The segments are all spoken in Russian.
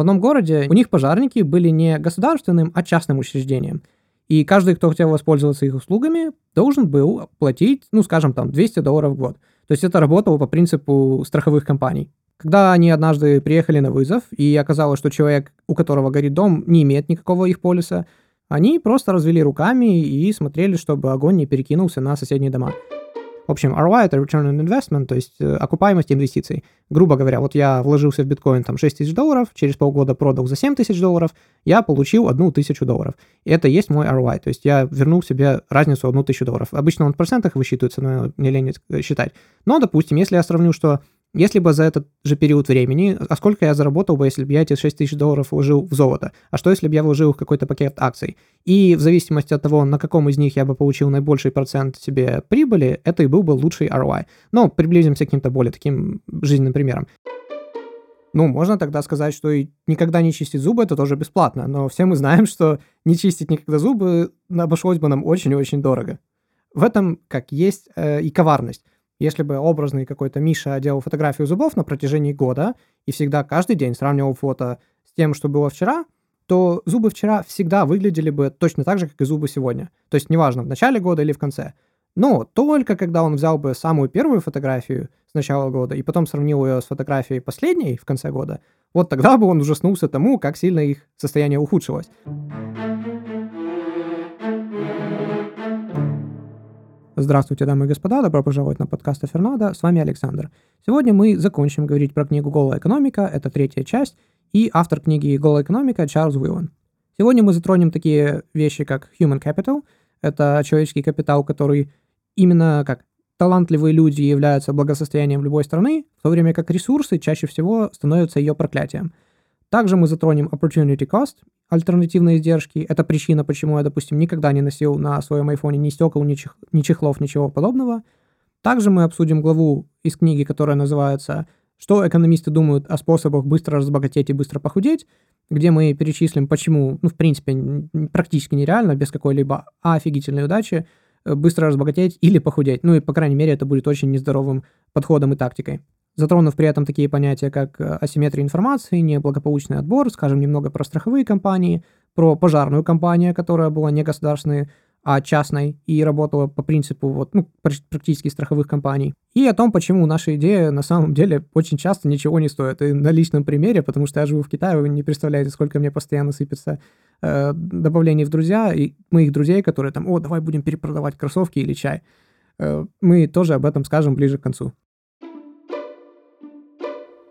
В одном городе у них пожарники были не государственным, а частным учреждением. И каждый, кто хотел воспользоваться их услугами, должен был платить, ну, скажем, там, 200 долларов в год. То есть это работало по принципу страховых компаний. Когда они однажды приехали на вызов, и оказалось, что человек, у которого горит дом, не имеет никакого их полиса, они просто развели руками и смотрели, чтобы огонь не перекинулся на соседние дома. В общем, ROI — это Return on Investment, то есть э, окупаемость инвестиций. Грубо говоря, вот я вложился в биткоин там 6 тысяч долларов, через полгода продал за 7 тысяч долларов, я получил одну тысячу долларов. И это есть мой ROI, то есть я вернул себе разницу одну тысячу долларов. Обычно он в процентах высчитывается, но не лень считать. Но, допустим, если я сравню, что если бы за этот же период времени, а сколько я заработал бы, если бы я эти 6 тысяч долларов вложил в золото? А что, если бы я вложил в какой-то пакет акций? И в зависимости от того, на каком из них я бы получил наибольший процент себе прибыли, это и был бы лучший ROI. Но приблизимся к каким-то более таким жизненным примерам. Ну, можно тогда сказать, что и никогда не чистить зубы это тоже бесплатно, но все мы знаем, что не чистить никогда зубы обошлось бы нам очень и очень дорого. В этом как есть э, и коварность. Если бы образный какой-то Миша делал фотографию зубов на протяжении года и всегда каждый день сравнивал фото с тем, что было вчера, то зубы вчера всегда выглядели бы точно так же, как и зубы сегодня. То есть неважно, в начале года или в конце. Но только когда он взял бы самую первую фотографию с начала года и потом сравнил ее с фотографией последней в конце года, вот тогда бы он ужаснулся тому, как сильно их состояние ухудшилось. Здравствуйте, дамы и господа, добро пожаловать на подкаст Фернада, с вами Александр. Сегодня мы закончим говорить про книгу «Голая экономика», это третья часть, и автор книги «Голая экономика» Чарльз Уиллан. Сегодня мы затронем такие вещи, как human capital, это человеческий капитал, который именно как талантливые люди являются благосостоянием любой страны, в то время как ресурсы чаще всего становятся ее проклятием. Также мы затронем opportunity cost альтернативные издержки. Это причина, почему я, допустим, никогда не носил на своем айфоне ни стекол, ни, чих, ни чехлов, ничего подобного. Также мы обсудим главу из книги, которая называется «Что экономисты думают о способах быстро разбогатеть и быстро похудеть», где мы перечислим, почему, ну, в принципе, практически нереально, без какой-либо офигительной удачи, э, быстро разбогатеть или похудеть. Ну и, по крайней мере, это будет очень нездоровым подходом и тактикой затронув при этом такие понятия, как э, асимметрия информации, неблагополучный отбор, скажем немного про страховые компании, про пожарную компанию, которая была не государственной, а частной и работала по принципу вот, ну, практически страховых компаний. И о том, почему наша идея на самом деле очень часто ничего не стоит. И на личном примере, потому что я живу в Китае, вы не представляете, сколько мне постоянно сыпется э, добавлений в друзья, и моих друзей, которые там, о, давай будем перепродавать кроссовки или чай. Э, мы тоже об этом скажем ближе к концу.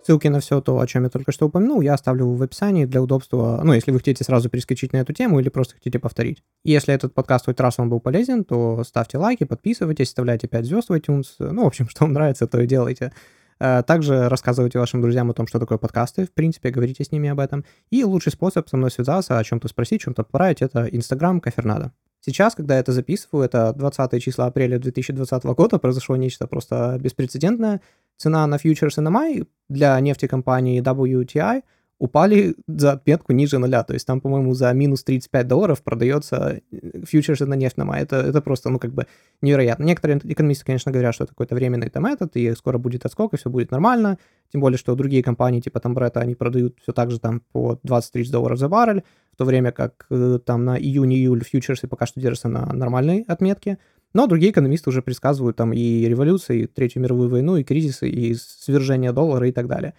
Ссылки на все то, о чем я только что упомянул, я оставлю в описании для удобства, ну, если вы хотите сразу перескочить на эту тему или просто хотите повторить. Если этот подкаст хоть раз вам был полезен, то ставьте лайки, подписывайтесь, вставляйте 5 звезд в iTunes, ну, в общем, что вам нравится, то и делайте. Э, также рассказывайте вашим друзьям о том, что такое подкасты, в принципе, говорите с ними об этом. И лучший способ со мной связаться, о чем-то спросить, чем-то поправить, это Инстаграм Кафернадо. Сейчас, когда я это записываю, это 20 числа апреля 2020 года, произошло нечто просто беспрецедентное. Цена на фьючерсы на май для нефтекомпании WTI упали за отметку ниже нуля. То есть там, по-моему, за минус 35 долларов продается э, фьючерсы на нефть на май. Это, это просто, ну, как бы невероятно. Некоторые экономисты, конечно, говорят, что это какой-то временный там этот, и скоро будет отскок, и все будет нормально. Тем более, что другие компании, типа там Бретта, они продают все так же там по 20-30 долларов за баррель то время как э, там на июнь-июль фьючерсы пока что держатся на нормальной отметке. Но другие экономисты уже предсказывают там и революции, и Третью мировую войну, и кризисы, и свержение доллара и так далее.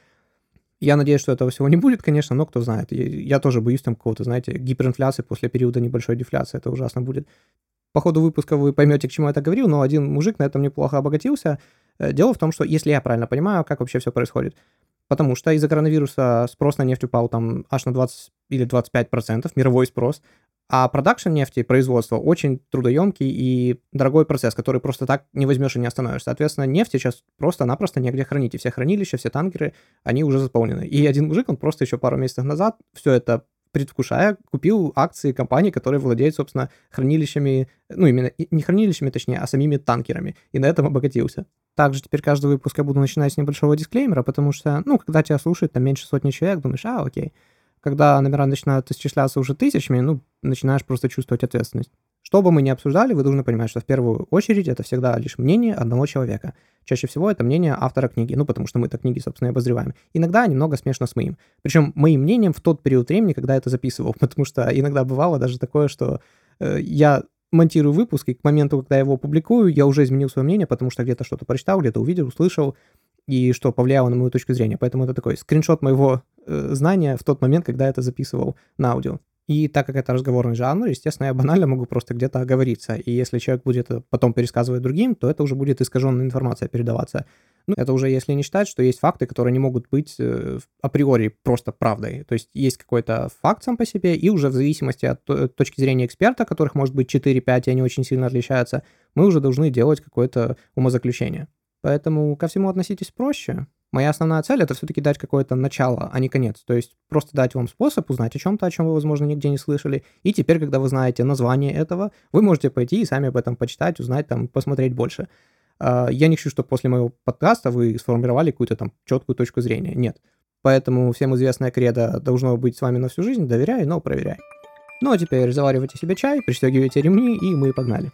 Я надеюсь, что этого всего не будет, конечно, но кто знает. Я, тоже боюсь там какого-то, знаете, гиперинфляции после периода небольшой дефляции. Это ужасно будет. По ходу выпуска вы поймете, к чему я это говорил, но один мужик на этом неплохо обогатился. Э, дело в том, что, если я правильно понимаю, как вообще все происходит, потому что из-за коронавируса спрос на нефть упал там аж на 20 или 25 процентов, мировой спрос, а продакшн нефти, производство, очень трудоемкий и дорогой процесс, который просто так не возьмешь и не остановишь. Соответственно, нефть сейчас просто-напросто негде хранить. И все хранилища, все танкеры, они уже заполнены. И один мужик, он просто еще пару месяцев назад все это предвкушая, купил акции компании, которые владеют, собственно, хранилищами, ну, именно не хранилищами, точнее, а самими танкерами, и на этом обогатился. Также теперь каждый выпуск я буду начинать с небольшого дисклеймера, потому что, ну, когда тебя слушают там меньше сотни человек, думаешь, а, окей. Когда номера начинают исчисляться уже тысячами, ну, начинаешь просто чувствовать ответственность. Что бы мы ни обсуждали, вы должны понимать, что в первую очередь это всегда лишь мнение одного человека. Чаще всего это мнение автора книги, ну, потому что мы-то книги, собственно, и обозреваем. Иногда немного смешно с моим. Причем моим мнением в тот период времени, когда я это записывал, потому что иногда бывало даже такое, что э, я монтирую выпуск, и к моменту, когда я его публикую, я уже изменил свое мнение, потому что где-то что-то прочитал, где-то увидел, услышал, и что повлияло на мою точку зрения. Поэтому это такой скриншот моего знания в тот момент, когда я это записывал на аудио. И так как это разговорный жанр, естественно, я банально могу просто где-то оговориться. И если человек будет потом пересказывать другим, то это уже будет искаженная информация передаваться. Ну, это уже если не считать, что есть факты, которые не могут быть э, априори просто правдой. То есть есть какой-то факт сам по себе, и уже в зависимости от точки зрения эксперта, которых может быть 4-5, и они очень сильно отличаются, мы уже должны делать какое-то умозаключение. Поэтому ко всему относитесь проще. Моя основная цель — это все-таки дать какое-то начало, а не конец. То есть просто дать вам способ узнать о чем-то, о чем вы, возможно, нигде не слышали. И теперь, когда вы знаете название этого, вы можете пойти и сами об этом почитать, узнать, там, посмотреть больше. А, я не хочу, чтобы после моего подкаста вы сформировали какую-то там четкую точку зрения. Нет. Поэтому всем известная кредо должно быть с вами на всю жизнь. Доверяй, но проверяй. Ну а теперь заваривайте себе чай, пристегивайте ремни, и мы погнали.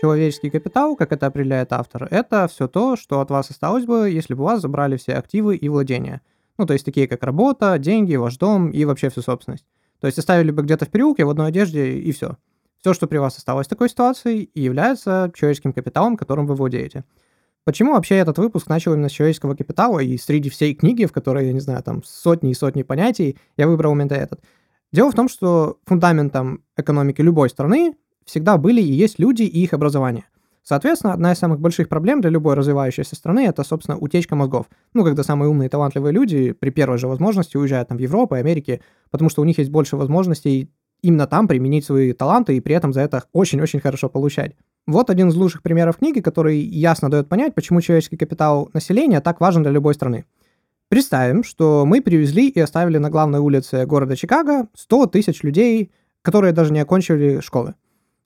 Человеческий капитал, как это определяет автор, это все то, что от вас осталось бы, если бы у вас забрали все активы и владения. Ну, то есть такие как работа, деньги, ваш дом и вообще всю собственность. То есть оставили бы где-то в переулке в одной одежде и все. Все, что при вас осталось в такой ситуации, и является человеческим капиталом, которым вы владеете. Почему вообще этот выпуск начал именно с человеческого капитала, и среди всей книги, в которой, я не знаю, там сотни и сотни понятий, я выбрал именно этот? Дело в том, что фундаментом экономики любой страны всегда были и есть люди и их образование. Соответственно, одна из самых больших проблем для любой развивающейся страны это, собственно, утечка мозгов. Ну, когда самые умные и талантливые люди при первой же возможности уезжают там в Европу и Америке, потому что у них есть больше возможностей именно там применить свои таланты и при этом за это очень-очень хорошо получать. Вот один из лучших примеров книги, который ясно дает понять, почему человеческий капитал населения так важен для любой страны. Представим, что мы привезли и оставили на главной улице города Чикаго 100 тысяч людей, которые даже не окончили школы.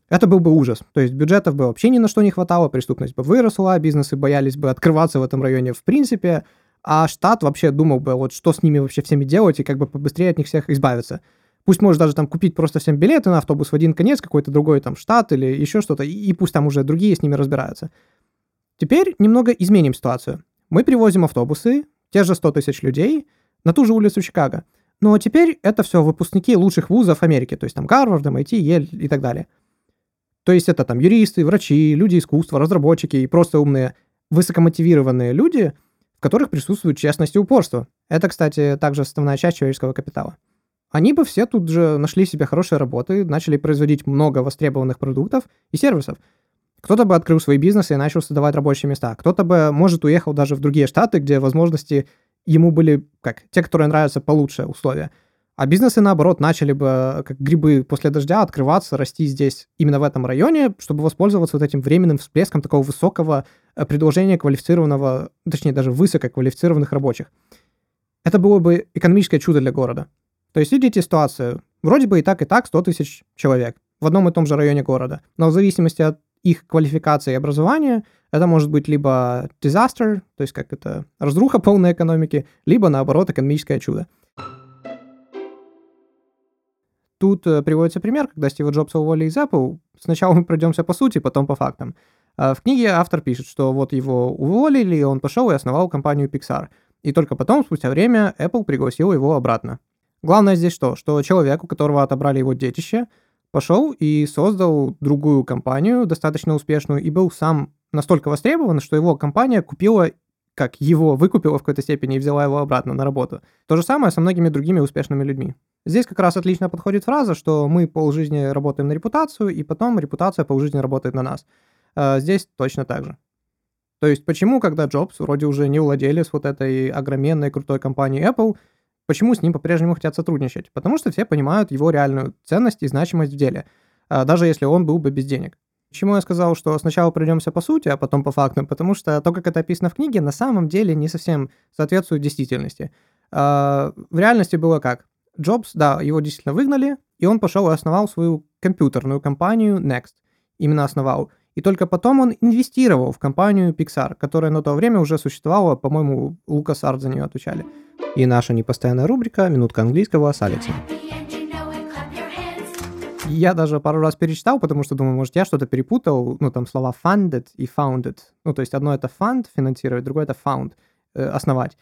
Это был бы ужас. То есть бюджетов бы вообще ни на что не хватало, преступность бы выросла, бизнесы боялись бы открываться в этом районе в принципе, а штат вообще думал бы, вот что с ними вообще всеми делать и как бы побыстрее от них всех избавиться. Пусть может даже там купить просто всем билеты на автобус в один конец, какой-то другой там штат или еще что-то, и пусть там уже другие с ними разбираются. Теперь немного изменим ситуацию. Мы привозим автобусы, те же 100 тысяч людей, на ту же улицу Чикаго. Но теперь это все выпускники лучших вузов Америки, то есть там Гарвард, MIT, Ель и так далее – то есть это там юристы, врачи, люди искусства, разработчики и просто умные, высокомотивированные люди, в которых присутствует честность и упорство. Это, кстати, также основная часть человеческого капитала. Они бы все тут же нашли себе хорошие работы, начали производить много востребованных продуктов и сервисов. Кто-то бы открыл свои бизнесы и начал создавать рабочие места. Кто-то бы, может, уехал даже в другие штаты, где возможности ему были, как, те, которые нравятся получше условия – а бизнесы, наоборот, начали бы, как грибы после дождя, открываться, расти здесь, именно в этом районе, чтобы воспользоваться вот этим временным всплеском такого высокого э, предложения квалифицированного, точнее, даже высококвалифицированных рабочих. Это было бы экономическое чудо для города. То есть видите ситуацию. Вроде бы и так, и так 100 тысяч человек в одном и том же районе города. Но в зависимости от их квалификации и образования, это может быть либо disaster, то есть как это разруха полной экономики, либо наоборот экономическое чудо. Тут э, приводится пример, когда Стива Джобса уволили из Apple. Сначала мы пройдемся по сути, потом по фактам. А в книге автор пишет, что вот его уволили, он пошел и основал компанию Pixar. И только потом, спустя время, Apple пригласил его обратно. Главное здесь что? Что человек, у которого отобрали его детище, пошел и создал другую компанию, достаточно успешную, и был сам настолько востребован, что его компания купила как его выкупила в какой-то степени и взяла его обратно на работу. То же самое со многими другими успешными людьми. Здесь как раз отлично подходит фраза, что мы полжизни работаем на репутацию, и потом репутация полжизни работает на нас. А здесь точно так же. То есть почему, когда Джобс вроде уже не владелец вот этой огроменной крутой компании Apple, почему с ним по-прежнему хотят сотрудничать? Потому что все понимают его реальную ценность и значимость в деле, а даже если он был бы без денег. Почему я сказал, что сначала пройдемся по сути, а потом по фактам? Потому что то, как это описано в книге, на самом деле не совсем соответствует действительности. А, в реальности было как? Джобс, да, его действительно выгнали, и он пошел и основал свою компьютерную компанию Next. Именно основал. И только потом он инвестировал в компанию Pixar, которая на то время уже существовала, по-моему, Лукас Арт за нее отвечали. И наша непостоянная рубрика «Минутка английского» с Алексом. Я даже пару раз перечитал, потому что думаю, может, я что-то перепутал. Ну, там слова funded и founded. Ну, то есть одно это fund, финансировать, другое это found, э, основать.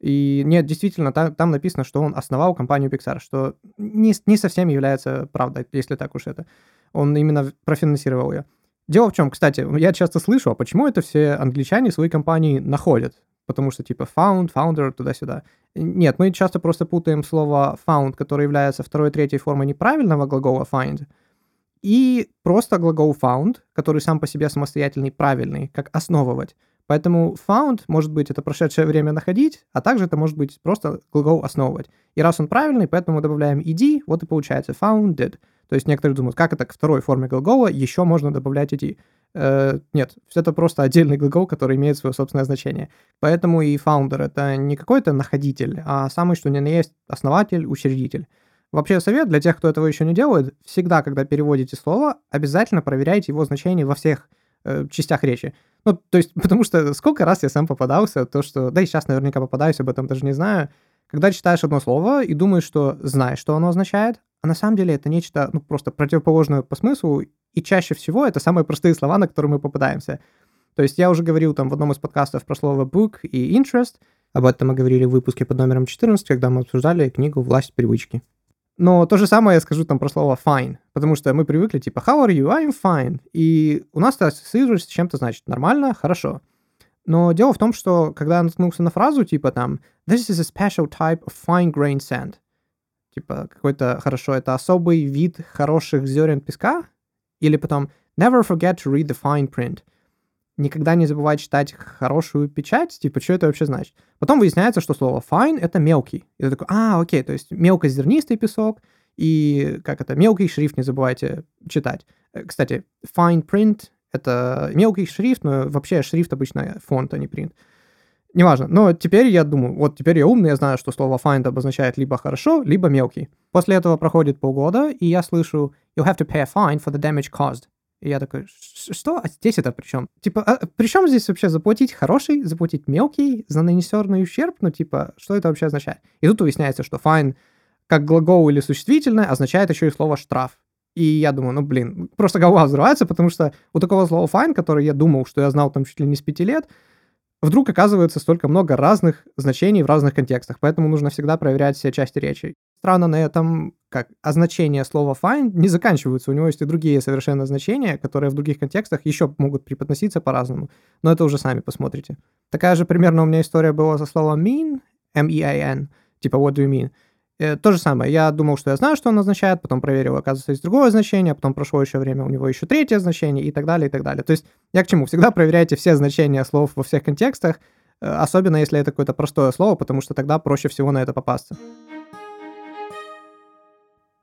И нет, действительно, там, там написано, что он основал компанию Pixar, что не, не совсем является правдой, если так уж это. Он именно профинансировал ее. Дело в чем, кстати, я часто слышу, а почему это все англичане свои компании находят? Потому что типа found, founder, туда-сюда. Нет, мы часто просто путаем слово found, которое является второй и третьей формой неправильного глагола find, и просто глагол found, который сам по себе самостоятельный, правильный, как основывать. Поэтому found может быть это прошедшее время находить, а также это может быть просто глагол основывать. И раз он правильный, поэтому добавляем ed, вот и получается founded. То есть некоторые думают, как это к второй форме глагола еще можно добавлять ed. Э, нет, это просто отдельный глагол, который имеет свое собственное значение. Поэтому и founder это не какой-то находитель, а самый что ни на есть основатель, учредитель. Вообще совет для тех, кто этого еще не делает, всегда, когда переводите слово, обязательно проверяйте его значение во всех э, частях речи. Ну, то есть, потому что сколько раз я сам попадался, то, что, да и сейчас наверняка попадаюсь, об этом даже не знаю, когда читаешь одно слово и думаешь, что знаешь, что оно означает, а на самом деле это нечто, ну, просто противоположное по смыслу, и чаще всего это самые простые слова, на которые мы попадаемся. То есть я уже говорил там в одном из подкастов про слово book и interest, об этом мы говорили в выпуске под номером 14, когда мы обсуждали книгу «Власть привычки». Но то же самое я скажу там про слово fine, потому что мы привыкли типа how are you? I'm fine. И у нас это ассоциируется с чем-то значит нормально, хорошо. Но дело в том, что когда я наткнулся на фразу типа там this is a special type of fine grained sand, типа какой-то хорошо, это особый вид хороших зерен песка, или потом never forget to read the fine print – никогда не забывай читать хорошую печать, типа, что это вообще значит. Потом выясняется, что слово fine — это мелкий. И ты такой, а, окей, то есть мелкозернистый песок, и, как это, мелкий шрифт не забывайте читать. Э, кстати, fine print — это мелкий шрифт, но вообще шрифт обычно фонд, а не print. Неважно, но теперь я думаю, вот теперь я умный, я знаю, что слово find обозначает либо хорошо, либо мелкий. После этого проходит полгода, и я слышу «You'll have to pay a fine for the damage caused». И я такой, что? А здесь это при чем? Типа, а при чем здесь вообще заплатить хороший, заплатить мелкий за нанесенный ущерб? Ну, типа, что это вообще означает? И тут выясняется, что fine как глагол или существительное означает еще и слово штраф. И я думаю, ну, блин, просто голова взрывается, потому что у такого слова fine, который я думал, что я знал там чуть ли не с пяти лет, вдруг оказывается столько много разных значений в разных контекстах, поэтому нужно всегда проверять все части речи. Странно на этом, как означение слова find не заканчиваются, у него есть и другие совершенно значения, которые в других контекстах еще могут преподноситься по-разному, но это уже сами посмотрите. Такая же примерно у меня история была со словом mean, M-E-A-N, типа what do you mean, то же самое. Я думал, что я знаю, что он означает, потом проверил, оказывается, есть другое значение, потом прошло еще время, у него еще третье значение и так далее, и так далее. То есть я к чему? Всегда проверяйте все значения слов во всех контекстах, э, особенно если это какое-то простое слово, потому что тогда проще всего на это попасться.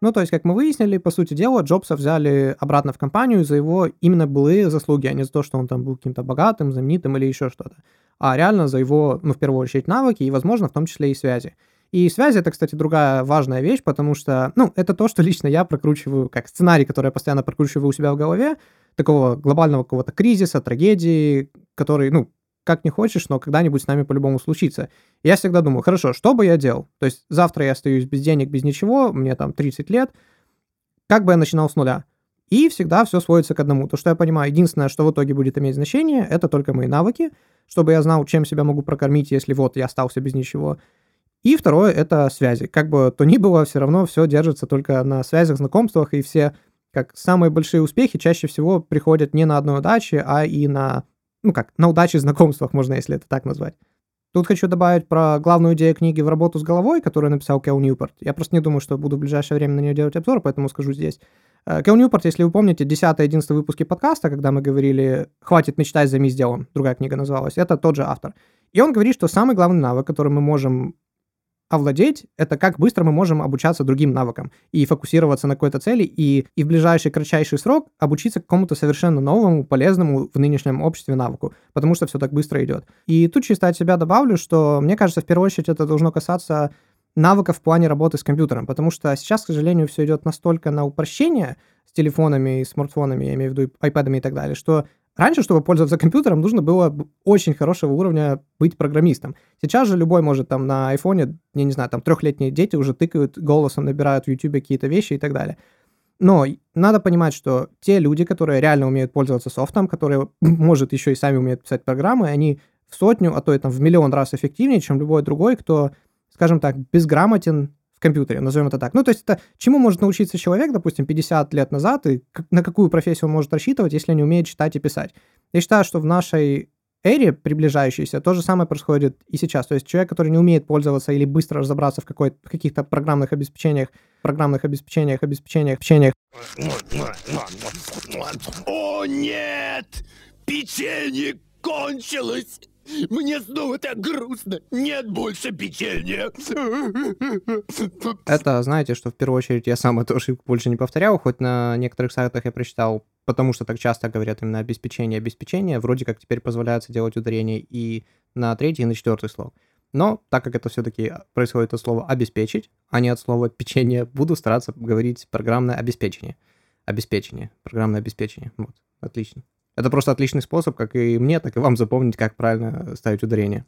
Ну, то есть, как мы выяснили, по сути дела, Джобса взяли обратно в компанию за его именно былые заслуги, а не за то, что он там был каким-то богатым, знаменитым или еще что-то, а реально за его, ну, в первую очередь, навыки и, возможно, в том числе и связи. И связи — это, кстати, другая важная вещь, потому что, ну, это то, что лично я прокручиваю, как сценарий, который я постоянно прокручиваю у себя в голове, такого глобального какого-то кризиса, трагедии, который, ну, как не хочешь, но когда-нибудь с нами по-любому случится. Я всегда думаю, хорошо, что бы я делал? То есть завтра я остаюсь без денег, без ничего, мне там 30 лет, как бы я начинал с нуля? И всегда все сводится к одному. То, что я понимаю, единственное, что в итоге будет иметь значение, это только мои навыки, чтобы я знал, чем себя могу прокормить, если вот я остался без ничего. И второе — это связи. Как бы то ни было, все равно все держится только на связях, знакомствах, и все как самые большие успехи чаще всего приходят не на одной удаче, а и на, ну как, на удаче знакомствах, можно, если это так назвать. Тут хочу добавить про главную идею книги «В работу с головой», которую написал Кел Ньюпорт. Я просто не думаю, что буду в ближайшее время на нее делать обзор, поэтому скажу здесь. Э, Кел Ньюпорт, если вы помните, 10-11 выпуске подкаста, когда мы говорили «Хватит мечтать, займись делом», другая книга называлась, это тот же автор. И он говорит, что самый главный навык, который мы можем овладеть, это как быстро мы можем обучаться другим навыкам и фокусироваться на какой-то цели, и, и в ближайший кратчайший срок обучиться какому-то совершенно новому, полезному в нынешнем обществе навыку, потому что все так быстро идет. И тут чисто от себя добавлю, что мне кажется, в первую очередь это должно касаться навыков в плане работы с компьютером, потому что сейчас, к сожалению, все идет настолько на упрощение с телефонами и смартфонами, я имею в виду iPad и так далее, что раньше, чтобы пользоваться компьютером, нужно было очень хорошего уровня быть программистом. Сейчас же любой может там на айфоне, я не знаю, там трехлетние дети уже тыкают голосом, набирают в YouTube какие-то вещи и так далее. Но надо понимать, что те люди, которые реально умеют пользоваться софтом, которые, может, еще и сами умеют писать программы, они в сотню, а то и там в миллион раз эффективнее, чем любой другой, кто, скажем так, безграмотен в компьютере, назовем это так. Ну, то есть это чему может научиться человек, допустим, 50 лет назад, и на какую профессию он может рассчитывать, если не умеет читать и писать. Я считаю, что в нашей эре приближающейся то же самое происходит и сейчас. То есть человек, который не умеет пользоваться или быстро разобраться в, какой, в каких-то программных обеспечениях, программных обеспечениях, обеспечениях, обеспечениях. О, нет! Печенье кончилось! Мне снова так грустно. Нет больше печенья. Это, знаете, что в первую очередь я сам эту ошибку больше не повторял, хоть на некоторых сайтах я прочитал, потому что так часто говорят именно обеспечение, обеспечение, вроде как теперь позволяется делать ударение и на третий, и на четвертый слог. Но так как это все-таки происходит от слова «обеспечить», а не от слова «печенье», буду стараться говорить программное обеспечение. Обеспечение, программное обеспечение. Вот, отлично. Это просто отличный способ, как и мне, так и вам запомнить, как правильно ставить ударение.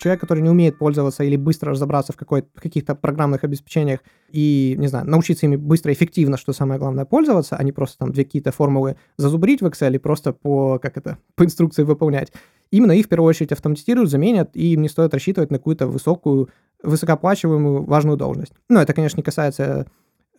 Человек, который не умеет пользоваться или быстро разобраться в, в каких-то программных обеспечениях и, не знаю, научиться ими быстро, эффективно, что самое главное, пользоваться, а не просто там две какие-то формулы зазубрить в Excel и просто по, как это, по инструкции выполнять. Именно их в первую очередь автоматизируют, заменят, и им не стоит рассчитывать на какую-то высокую, высокооплачиваемую важную должность. Но это, конечно, не касается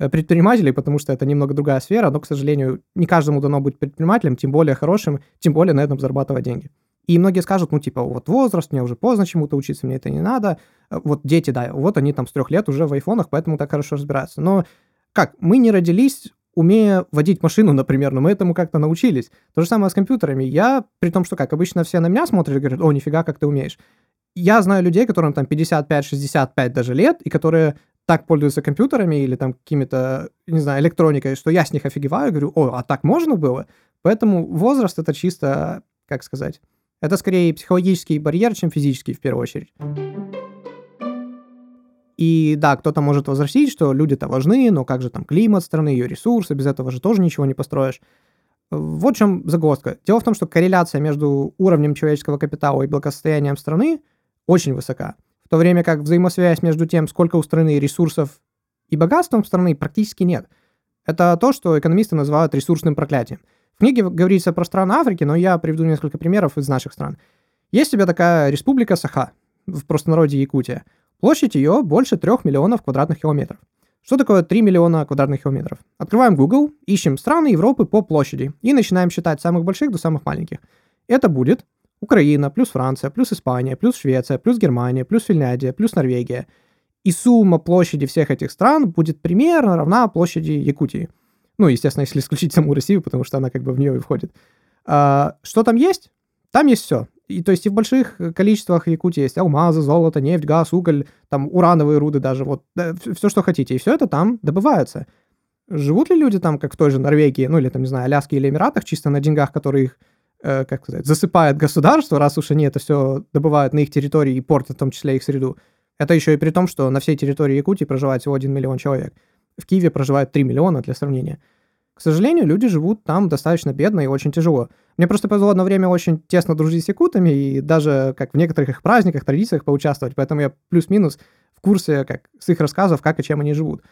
предпринимателей, потому что это немного другая сфера, но, к сожалению, не каждому дано быть предпринимателем, тем более хорошим, тем более на этом зарабатывать деньги. И многие скажут, ну, типа, вот возраст, мне уже поздно чему-то учиться, мне это не надо. Э, вот дети, да, вот они там с трех лет уже в айфонах, поэтому так хорошо разбираются. Но как, мы не родились умея водить машину, например, но мы этому как-то научились. То же самое с компьютерами. Я, при том, что как, обычно все на меня смотрят и говорят, о, нифига, как ты умеешь. Я знаю людей, которым там 55-65 даже лет, и которые так пользуются компьютерами или там какими-то, не знаю, электроникой, что я с них офигеваю, говорю, о, а так можно было? Поэтому возраст это чисто, как сказать, это скорее психологический барьер, чем физический в первую очередь. И да, кто-то может возразить, что люди-то важны, но как же там климат страны, ее ресурсы, без этого же тоже ничего не построишь. Вот в чем загвоздка. Дело в том, что корреляция между уровнем человеческого капитала и благосостоянием страны очень высока в то время как взаимосвязь между тем, сколько у страны ресурсов и богатством страны, практически нет. Это то, что экономисты называют ресурсным проклятием. В книге говорится про страны Африки, но я приведу несколько примеров из наших стран. Есть у тебя такая республика Саха, в простонародье Якутия. Площадь ее больше 3 миллионов квадратных километров. Что такое 3 миллиона квадратных километров? Открываем Google, ищем страны Европы по площади и начинаем считать самых больших до самых маленьких. Это будет Украина, плюс Франция, плюс Испания, плюс Швеция, плюс Германия, плюс Финляндия, плюс Норвегия. И сумма площади всех этих стран будет примерно равна площади Якутии. Ну, естественно, если исключить саму Россию, потому что она как бы в нее и входит. А, что там есть? Там есть все. И то есть и в больших количествах в Якутии есть алмазы, золото, нефть, газ, уголь, там урановые руды даже, вот да, все, что хотите. И все это там добывается. Живут ли люди там, как в той же Норвегии, ну или там, не знаю, Аляске или Эмиратах, чисто на деньгах, которые их э, как сказать, засыпает государство, раз уж они это все добывают на их территории и портят в том числе их среду. Это еще и при том, что на всей территории Якутии проживает всего 1 миллион человек. В Киеве проживает 3 миллиона для сравнения. К сожалению, люди живут там достаточно бедно и очень тяжело. Мне просто повезло одно время очень тесно дружить с якутами и даже как в некоторых их праздниках, традициях поучаствовать, поэтому я плюс-минус в курсе как с их рассказов, как и чем они живут.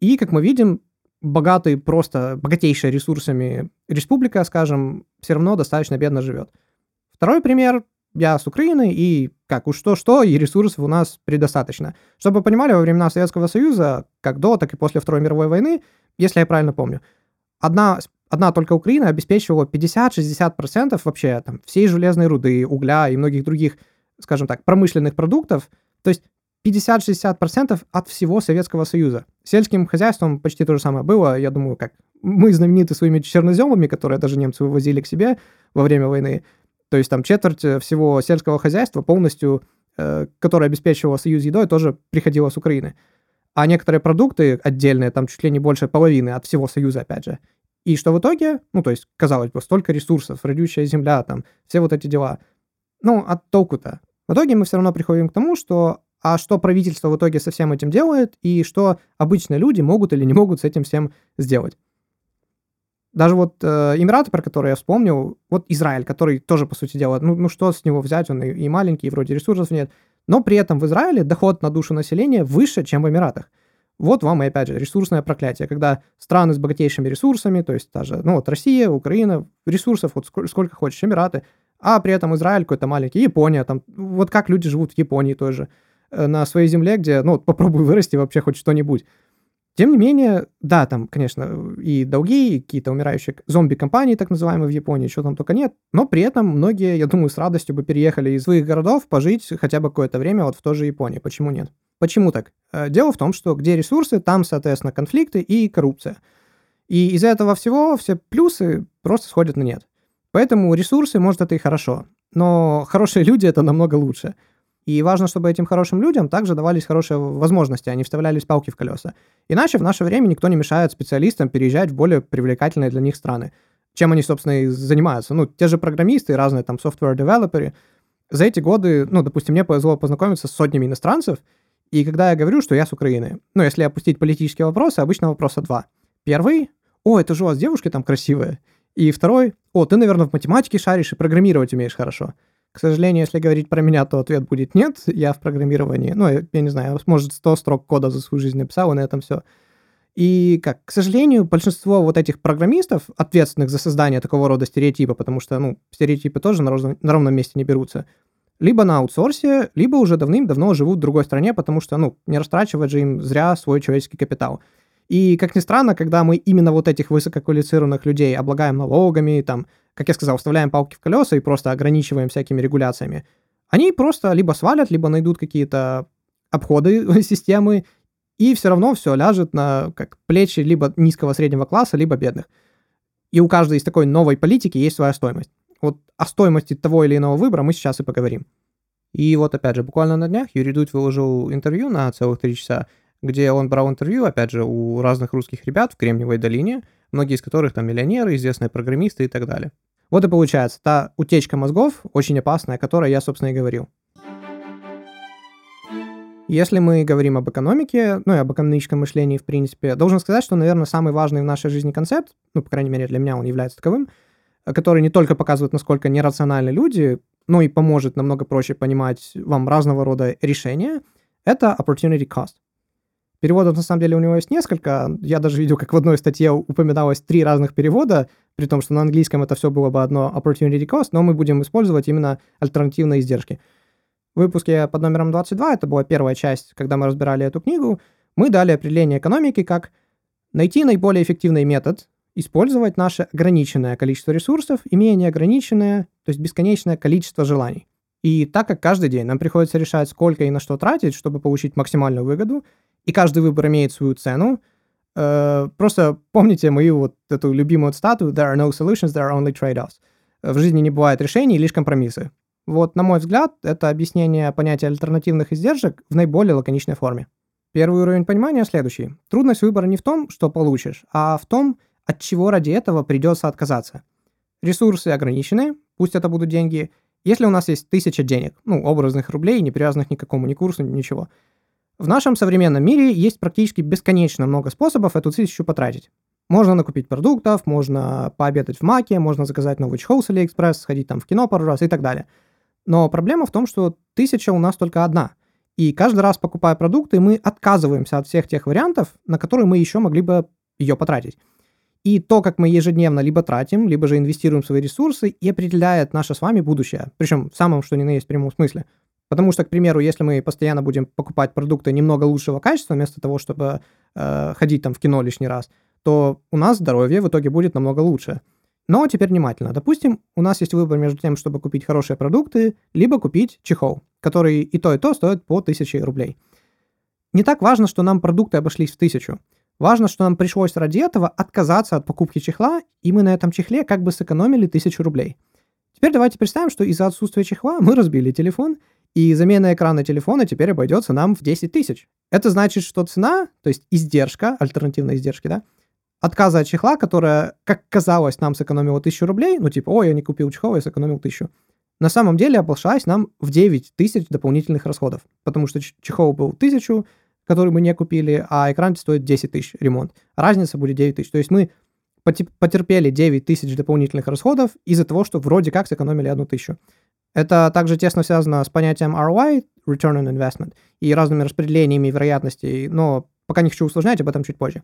И, как мы видим, богатый, просто богатейшая ресурсами республика, скажем, все равно достаточно бедно живет. Второй пример. Я с Украины, и как уж что-что, и ресурсов у нас предостаточно. Чтобы вы понимали, во времена Советского Союза, как до, так и после Второй мировой войны, если я правильно помню, одна, одна только Украина обеспечивала 50-60% вообще там, всей железной руды, угля и многих других, скажем так, промышленных продуктов. То есть 50-60% от всего Советского Союза. Сельским хозяйством почти то же самое было. Я думаю, как мы знамениты своими черноземами, которые даже немцы вывозили к себе во время войны. То есть там четверть э, всего сельского хозяйства полностью, э, которое обеспечивало Союз едой, тоже приходило с Украины. А некоторые продукты отдельные, там чуть ли не больше половины от всего Союза, опять же. И что в итоге, ну, то есть, казалось бы, столько ресурсов, родючая земля, там, все вот эти дела. Ну, от толку-то? В итоге мы все равно приходим к тому, что а что правительство в итоге со всем этим делает, и что обычные люди могут или не могут с этим всем сделать. Даже вот э, Эмираты, про которые я вспомнил, вот Израиль, который тоже, по сути дела, ну, ну что с него взять, он и, и маленький, и вроде ресурсов нет, но при этом в Израиле доход на душу населения выше, чем в Эмиратах. Вот вам и опять же ресурсное проклятие, когда страны с богатейшими ресурсами, то есть даже, ну вот Россия, Украина, ресурсов вот сколько, сколько хочешь, Эмираты, а при этом Израиль какой-то маленький, Япония, там, вот как люди живут в Японии тоже, на своей земле, где, ну, попробуй вырасти вообще хоть что-нибудь. Тем не менее, да, там, конечно, и долги, и какие-то умирающие зомби-компании, так называемые, в Японии, что там только нет, но при этом многие, я думаю, с радостью бы переехали из своих городов пожить хотя бы какое-то время вот в той же Японии. Почему нет? Почему так? Э, дело в том, что где ресурсы, там, соответственно, конфликты и коррупция. И из-за этого всего все плюсы просто сходят на нет. Поэтому ресурсы, может, это и хорошо, но хорошие люди — это намного лучше. И важно, чтобы этим хорошим людям также давались хорошие возможности, а не вставлялись палки в колеса. Иначе в наше время никто не мешает специалистам переезжать в более привлекательные для них страны. Чем они, собственно, и занимаются. Ну, те же программисты, разные там software-девелоперы. За эти годы, ну, допустим, мне повезло познакомиться с сотнями иностранцев, и когда я говорю, что я с Украины, ну, если опустить политические вопросы, обычно вопроса два. Первый — о, это же у вас девушки там красивые. И второй, о, ты, наверное, в математике шаришь и программировать умеешь хорошо. К сожалению, если говорить про меня, то ответ будет нет. Я в программировании, ну, я, не знаю, может, 100 строк кода за свою жизнь написал, и на этом все. И как, к сожалению, большинство вот этих программистов, ответственных за создание такого рода стереотипа, потому что, ну, стереотипы тоже на, ровном, на ровном месте не берутся, либо на аутсорсе, либо уже давным-давно живут в другой стране, потому что, ну, не растрачивать же им зря свой человеческий капитал. И, как ни странно, когда мы именно вот этих высококвалифицированных людей облагаем налогами, там, как я сказал, вставляем палки в колеса и просто ограничиваем всякими регуляциями, они просто либо свалят, либо найдут какие-то обходы системы, и все равно все ляжет на как плечи либо низкого среднего класса, либо бедных. И у каждой из такой новой политики есть своя стоимость. Вот о стоимости того или иного выбора мы сейчас и поговорим. И вот опять же, буквально на днях Юрий Дудь выложил интервью на целых три часа, где он брал интервью, опять же, у разных русских ребят в Кремниевой долине, многие из которых там миллионеры, известные программисты и так далее. Вот и получается, та утечка мозгов очень опасная, о которой я, собственно, и говорил. Если мы говорим об экономике, ну и об экономическом мышлении, в принципе, должен сказать, что, наверное, самый важный в нашей жизни концепт, ну, по крайней мере, для меня он является таковым, который не только показывает, насколько нерациональны люди, но и поможет намного проще понимать вам разного рода решения, это opportunity cost. Переводов, на самом деле, у него есть несколько. Я даже видел, как в одной статье упоминалось три разных перевода, при том, что на английском это все было бы одно opportunity cost, но мы будем использовать именно альтернативные издержки. В выпуске под номером 22, это была первая часть, когда мы разбирали эту книгу, мы дали определение экономики как найти наиболее эффективный метод, использовать наше ограниченное количество ресурсов, имея неограниченное, то есть бесконечное количество желаний. И так как каждый день нам приходится решать, сколько и на что тратить, чтобы получить максимальную выгоду, и каждый выбор имеет свою цену. Э, просто помните мою вот эту любимую статую «There are no solutions, there are only trade-offs». В жизни не бывает решений, лишь компромиссы. Вот, на мой взгляд, это объяснение понятия альтернативных издержек в наиболее лаконичной форме. Первый уровень понимания следующий. Трудность выбора не в том, что получишь, а в том, от чего ради этого придется отказаться. Ресурсы ограничены, пусть это будут деньги. Если у нас есть тысяча денег, ну, образных рублей, не привязанных ни к какому ни курсу, ничего – в нашем современном мире есть практически бесконечно много способов эту тысячу потратить. Можно накупить продуктов, можно пообедать в Маке, можно заказать новый чехол с Алиэкспресс, сходить там в кино пару раз и так далее. Но проблема в том, что тысяча у нас только одна. И каждый раз, покупая продукты, мы отказываемся от всех тех вариантов, на которые мы еще могли бы ее потратить. И то, как мы ежедневно либо тратим, либо же инвестируем свои ресурсы, и определяет наше с вами будущее. Причем в самом, что ни на есть прямом смысле. Потому что, к примеру, если мы постоянно будем покупать продукты немного лучшего качества, вместо того, чтобы э, ходить там в кино лишний раз, то у нас здоровье в итоге будет намного лучше. Но теперь внимательно. Допустим, у нас есть выбор между тем, чтобы купить хорошие продукты, либо купить чехол, который и то, и то стоит по 1000 рублей. Не так важно, что нам продукты обошлись в тысячу. Важно, что нам пришлось ради этого отказаться от покупки чехла, и мы на этом чехле как бы сэкономили 1000 рублей. Теперь давайте представим, что из-за отсутствия чехла мы разбили телефон и замена экрана телефона теперь обойдется нам в 10 тысяч. Это значит, что цена, то есть издержка, альтернативная издержки, да, отказа от чехла, которая, как казалось, нам сэкономила 1000 рублей, ну типа, ой, я не купил чехол, я сэкономил 1000. На самом деле обошлась нам в 9 тысяч дополнительных расходов, потому что чехол был 1000, который мы не купили, а экран стоит 10 тысяч ремонт. Разница будет 9 тысяч. То есть мы потерпели 9 тысяч дополнительных расходов из-за того, что вроде как сэкономили одну тысячу. Это также тесно связано с понятием ROI, Return on Investment, и разными распределениями вероятностей, но пока не хочу усложнять, об этом чуть позже.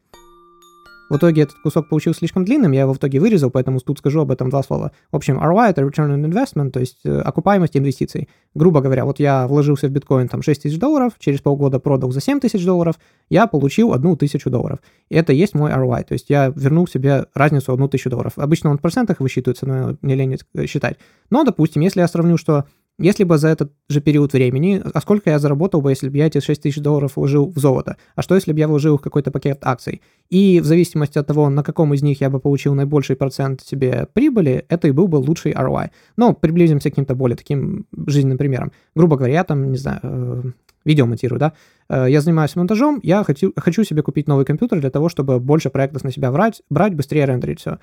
В итоге этот кусок получился слишком длинным, я его в итоге вырезал, поэтому тут скажу об этом два слова. В общем, ROI — это Return on Investment, то есть э, окупаемость инвестиций. Грубо говоря, вот я вложился в биткоин там 6 тысяч долларов, через полгода продал за 7 тысяч долларов, я получил одну тысячу долларов. И это есть мой ROI, то есть я вернул себе разницу одну тысячу долларов. Обычно он в процентах высчитывается, но не лень считать. Но, допустим, если я сравню, что если бы за этот же период времени, а сколько я заработал бы, если бы я эти 6 тысяч долларов вложил в золото? А что, если бы я вложил в какой-то пакет акций? И в зависимости от того, на каком из них я бы получил наибольший процент себе прибыли, это и был бы лучший ROI. Но приблизимся к каким-то более таким жизненным примерам. Грубо говоря, я там, не знаю, э, видео монтирую, да, э, я занимаюсь монтажом, я хочу, хочу себе купить новый компьютер для того, чтобы больше проектов на себя брать, брать, быстрее рендерить все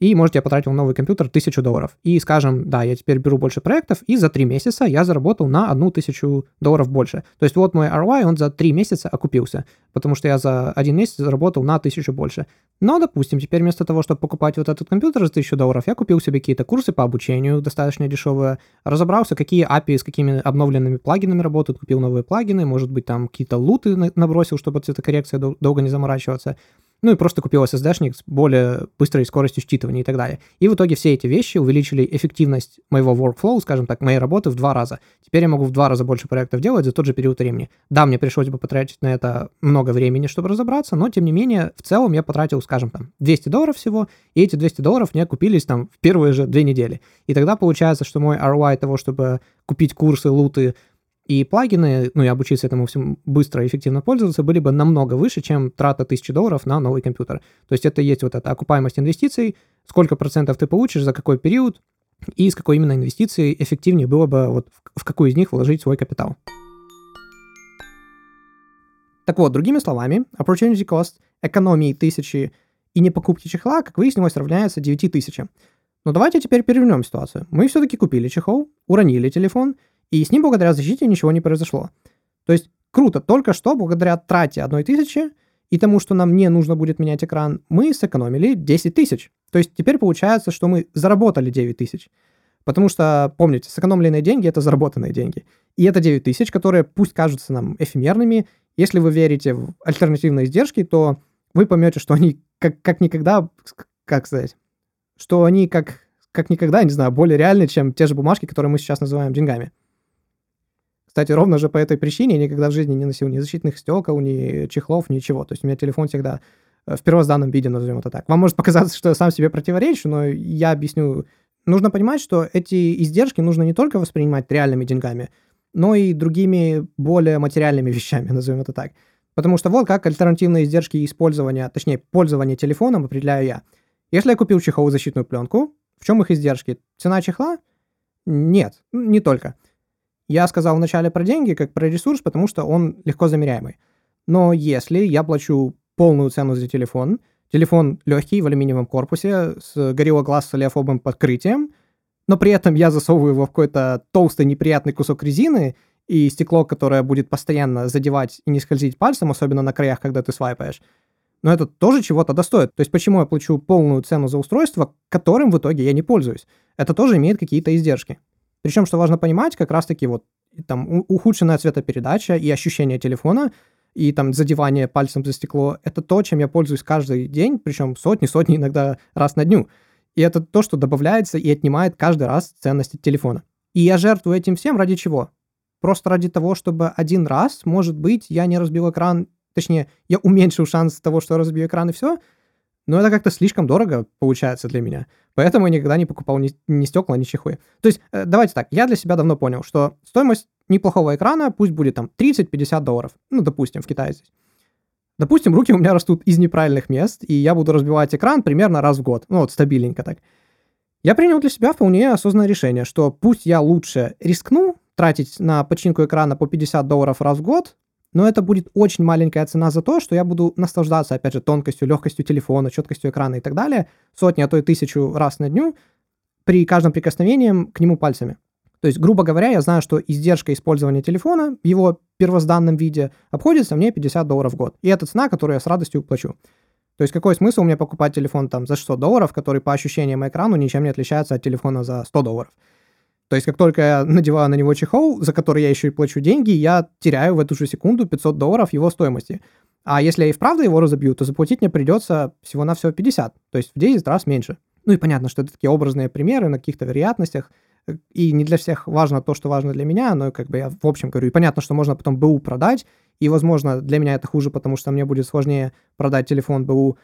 и, может, я потратил новый компьютер 1000 долларов. И, скажем, да, я теперь беру больше проектов, и за 3 месяца я заработал на 1000 долларов больше. То есть вот мой ROI, он за 3 месяца окупился, потому что я за один месяц заработал на 1000 больше. Но, допустим, теперь вместо того, чтобы покупать вот этот компьютер за 1000 долларов, я купил себе какие-то курсы по обучению, достаточно дешевые, разобрался, какие API с какими обновленными плагинами работают, купил новые плагины, может быть, там какие-то луты набросил, чтобы цветокоррекция долго не заморачиваться ну и просто купил SSD-шник с более быстрой скоростью считывания и так далее. И в итоге все эти вещи увеличили эффективность моего workflow, скажем так, моей работы в два раза. Теперь я могу в два раза больше проектов делать за тот же период времени. Да, мне пришлось бы потратить на это много времени, чтобы разобраться, но тем не менее, в целом я потратил, скажем, там, 200 долларов всего, и эти 200 долларов мне купились там в первые же две недели. И тогда получается, что мой ROI того, чтобы купить курсы, луты, и плагины, ну и обучиться этому всем быстро и эффективно пользоваться, были бы намного выше, чем трата 1000 долларов на новый компьютер. То есть это есть вот эта окупаемость инвестиций, сколько процентов ты получишь, за какой период, и с какой именно инвестиции эффективнее было бы вот в какую из них вложить свой капитал. Так вот, другими словами, opportunity cost экономии тысячи и не покупки чехла, как выяснилось, равняется 9 тысячам. Но давайте теперь перевернем ситуацию. Мы все-таки купили чехол, уронили телефон – и с ним благодаря защите ничего не произошло. То есть круто, только что благодаря трате одной тысячи и тому, что нам не нужно будет менять экран, мы сэкономили 10 тысяч. То есть теперь получается, что мы заработали 9 тысяч. Потому что, помните, сэкономленные деньги — это заработанные деньги. И это 9 тысяч, которые пусть кажутся нам эфемерными. Если вы верите в альтернативные издержки, то вы поймете, что они как, как никогда, как сказать, что они как, как никогда, не знаю, более реальны, чем те же бумажки, которые мы сейчас называем деньгами. Кстати, ровно же по этой причине я никогда в жизни не носил ни защитных стекол, ни чехлов, ничего. То есть у меня телефон всегда э, в первозданном виде, назовем это так. Вам может показаться, что я сам себе противоречу, но я объясню. Нужно понимать, что эти издержки нужно не только воспринимать реальными деньгами, но и другими более материальными вещами, назовем это так. Потому что вот как альтернативные издержки использования, точнее, пользования телефоном определяю я. Если я купил чехол защитную пленку, в чем их издержки? Цена чехла? Нет, не только. Я сказал вначале про деньги, как про ресурс, потому что он легко замеряемый. Но если я плачу полную цену за телефон, телефон легкий в алюминиевом корпусе с Gorilla Glass с олеофобным подкрытием, но при этом я засовываю его в какой-то толстый неприятный кусок резины и стекло, которое будет постоянно задевать и не скользить пальцем, особенно на краях, когда ты свайпаешь, но это тоже чего-то достоит. То есть почему я плачу полную цену за устройство, которым в итоге я не пользуюсь? Это тоже имеет какие-то издержки. Причем, что важно понимать, как раз-таки вот там ухудшенная цветопередача и ощущение телефона, и там задевание пальцем за стекло, это то, чем я пользуюсь каждый день, причем сотни-сотни иногда раз на дню. И это то, что добавляется и отнимает каждый раз ценность от телефона. И я жертвую этим всем ради чего? Просто ради того, чтобы один раз, может быть, я не разбил экран, точнее, я уменьшил шанс того, что я разбью экран и все, но это как-то слишком дорого получается для меня. Поэтому я никогда не покупал ни, ни стекла, ни чехлы. То есть, э, давайте так, я для себя давно понял, что стоимость неплохого экрана пусть будет там 30-50 долларов. Ну, допустим, в Китае здесь. Допустим, руки у меня растут из неправильных мест, и я буду разбивать экран примерно раз в год. Ну, вот стабильненько так. Я принял для себя вполне осознанное решение, что пусть я лучше рискну тратить на починку экрана по 50 долларов раз в год, но это будет очень маленькая цена за то, что я буду наслаждаться, опять же, тонкостью, легкостью телефона, четкостью экрана и так далее, сотни, а то и тысячу раз на дню, при каждом прикосновении к нему пальцами. То есть, грубо говоря, я знаю, что издержка использования телефона в его первозданном виде обходится мне 50 долларов в год. И это цена, которую я с радостью плачу. То есть какой смысл мне покупать телефон там за 600 долларов, который по ощущениям экрану ничем не отличается от телефона за 100 долларов? То есть как только я надеваю на него чехол, за который я еще и плачу деньги, я теряю в эту же секунду 500 долларов его стоимости. А если я и вправду его разобью, то заплатить мне придется всего-навсего 50, то есть в 10 раз меньше. Ну и понятно, что это такие образные примеры на каких-то вероятностях, и не для всех важно то, что важно для меня, но как бы я в общем говорю, и понятно, что можно потом БУ продать, и, возможно, для меня это хуже, потому что мне будет сложнее продать телефон БУ,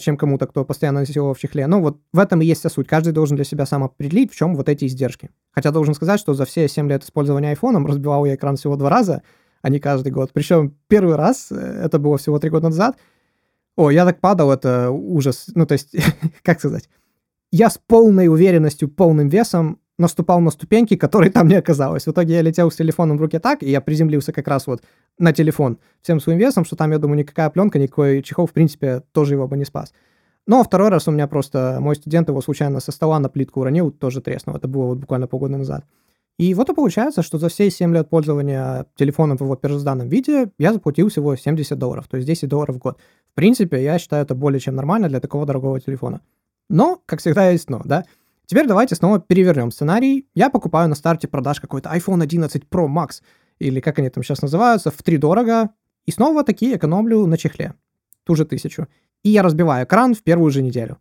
чем кому-то, кто постоянно носил его в чехле. Но вот в этом и есть вся суть. Каждый должен для себя сам определить, в чем вот эти издержки. Хотя должен сказать, что за все 7 лет использования айфоном разбивал я экран всего два раза, а не каждый год. Причем первый раз, э, это было всего три года назад, о, я так падал, это ужас. Ну, то есть, как сказать, я с полной уверенностью, полным весом наступал на ступеньки, которые там не оказалось. В итоге я летел с телефоном в руке так, и я приземлился как раз вот на телефон всем своим весом, что там, я думаю, никакая пленка, никакой чехол, в принципе, тоже его бы не спас. Но второй раз у меня просто мой студент его случайно со стола на плитку уронил, тоже треснул. Это было вот буквально полгода назад. И вот и получается, что за все 7 лет пользования телефоном в его первозданном виде я заплатил всего 70 долларов, то есть 10 долларов в год. В принципе, я считаю это более чем нормально для такого дорогого телефона. Но, как всегда, есть но, да? Теперь давайте снова перевернем сценарий. Я покупаю на старте продаж какой-то iPhone 11 Pro Max, или как они там сейчас называются, в три дорого, и снова таки экономлю на чехле, ту же тысячу. И я разбиваю экран в первую же неделю.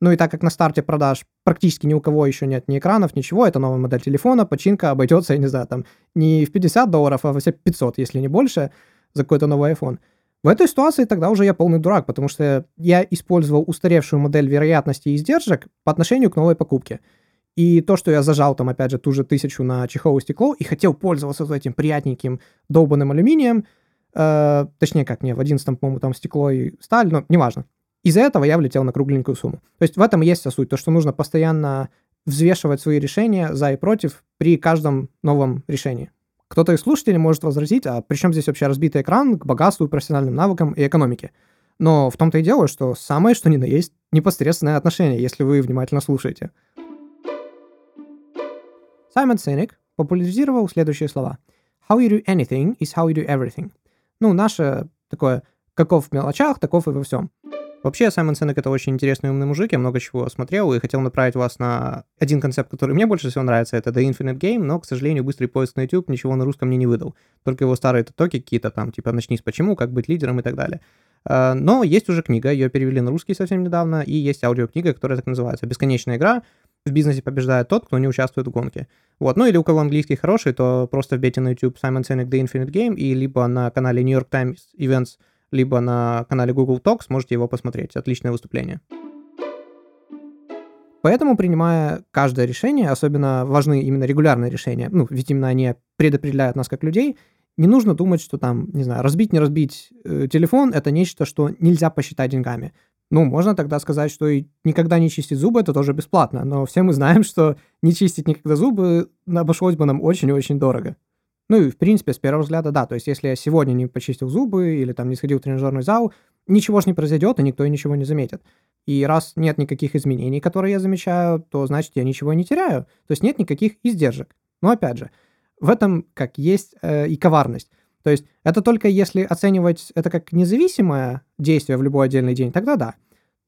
Ну и так как на старте продаж практически ни у кого еще нет ни экранов, ничего, это новая модель телефона, починка обойдется, я не знаю, там не в 50 долларов, а в 500, если не больше, за какой-то новый iPhone. В этой ситуации тогда уже я полный дурак, потому что я использовал устаревшую модель вероятности и издержек по отношению к новой покупке. И то, что я зажал там, опять же, ту же тысячу на чехол и стекло и хотел пользоваться этим приятненьким долбанным алюминием, э, точнее, как, не, в 11 по-моему, там стекло и сталь, но неважно. Из-за этого я влетел на кругленькую сумму. То есть в этом есть вся суть, то, что нужно постоянно взвешивать свои решения за и против при каждом новом решении. Кто-то из слушателей может возразить, а при чем здесь вообще разбитый экран к богатству, профессиональным навыкам и экономике? Но в том-то и дело, что самое что ни на есть непосредственное отношение, если вы внимательно слушаете. Саймон Синек популяризировал следующие слова. How you do anything is how you do everything. Ну, наше такое, каков в мелочах, таков и во всем. Вообще, Саймон Сенек это очень интересный умный мужик, я много чего смотрел и хотел направить вас на один концепт, который мне больше всего нравится, это The Infinite Game, но, к сожалению, быстрый поиск на YouTube ничего на русском мне не выдал. Только его старые токи какие-то там, типа «Начни с почему», «Как быть лидером» и так далее. А, но есть уже книга, ее перевели на русский совсем недавно, и есть аудиокнига, которая так называется «Бесконечная игра. В бизнесе побеждает тот, кто не участвует в гонке». Вот, ну или у кого английский хороший, то просто вбейте на YouTube Simon Sinek The Infinite Game и либо на канале New York Times Events – либо на канале Google Talks, можете его посмотреть. Отличное выступление. Поэтому, принимая каждое решение, особенно важны именно регулярные решения, ну, ведь именно они предопределяют нас как людей, не нужно думать, что там, не знаю, разбить, не разбить э, телефон — это нечто, что нельзя посчитать деньгами. Ну, можно тогда сказать, что и никогда не чистить зубы — это тоже бесплатно, но все мы знаем, что не чистить никогда зубы обошлось бы нам очень и очень дорого. Ну и, в принципе, с первого взгляда, да. То есть, если я сегодня не почистил зубы или там не сходил в тренажерный зал, ничего ж не произойдет, и никто и ничего не заметит. И раз нет никаких изменений, которые я замечаю, то значит я ничего не теряю. То есть нет никаких издержек. Но опять же, в этом как есть э, и коварность. То есть это только если оценивать это как независимое действие в любой отдельный день, тогда да.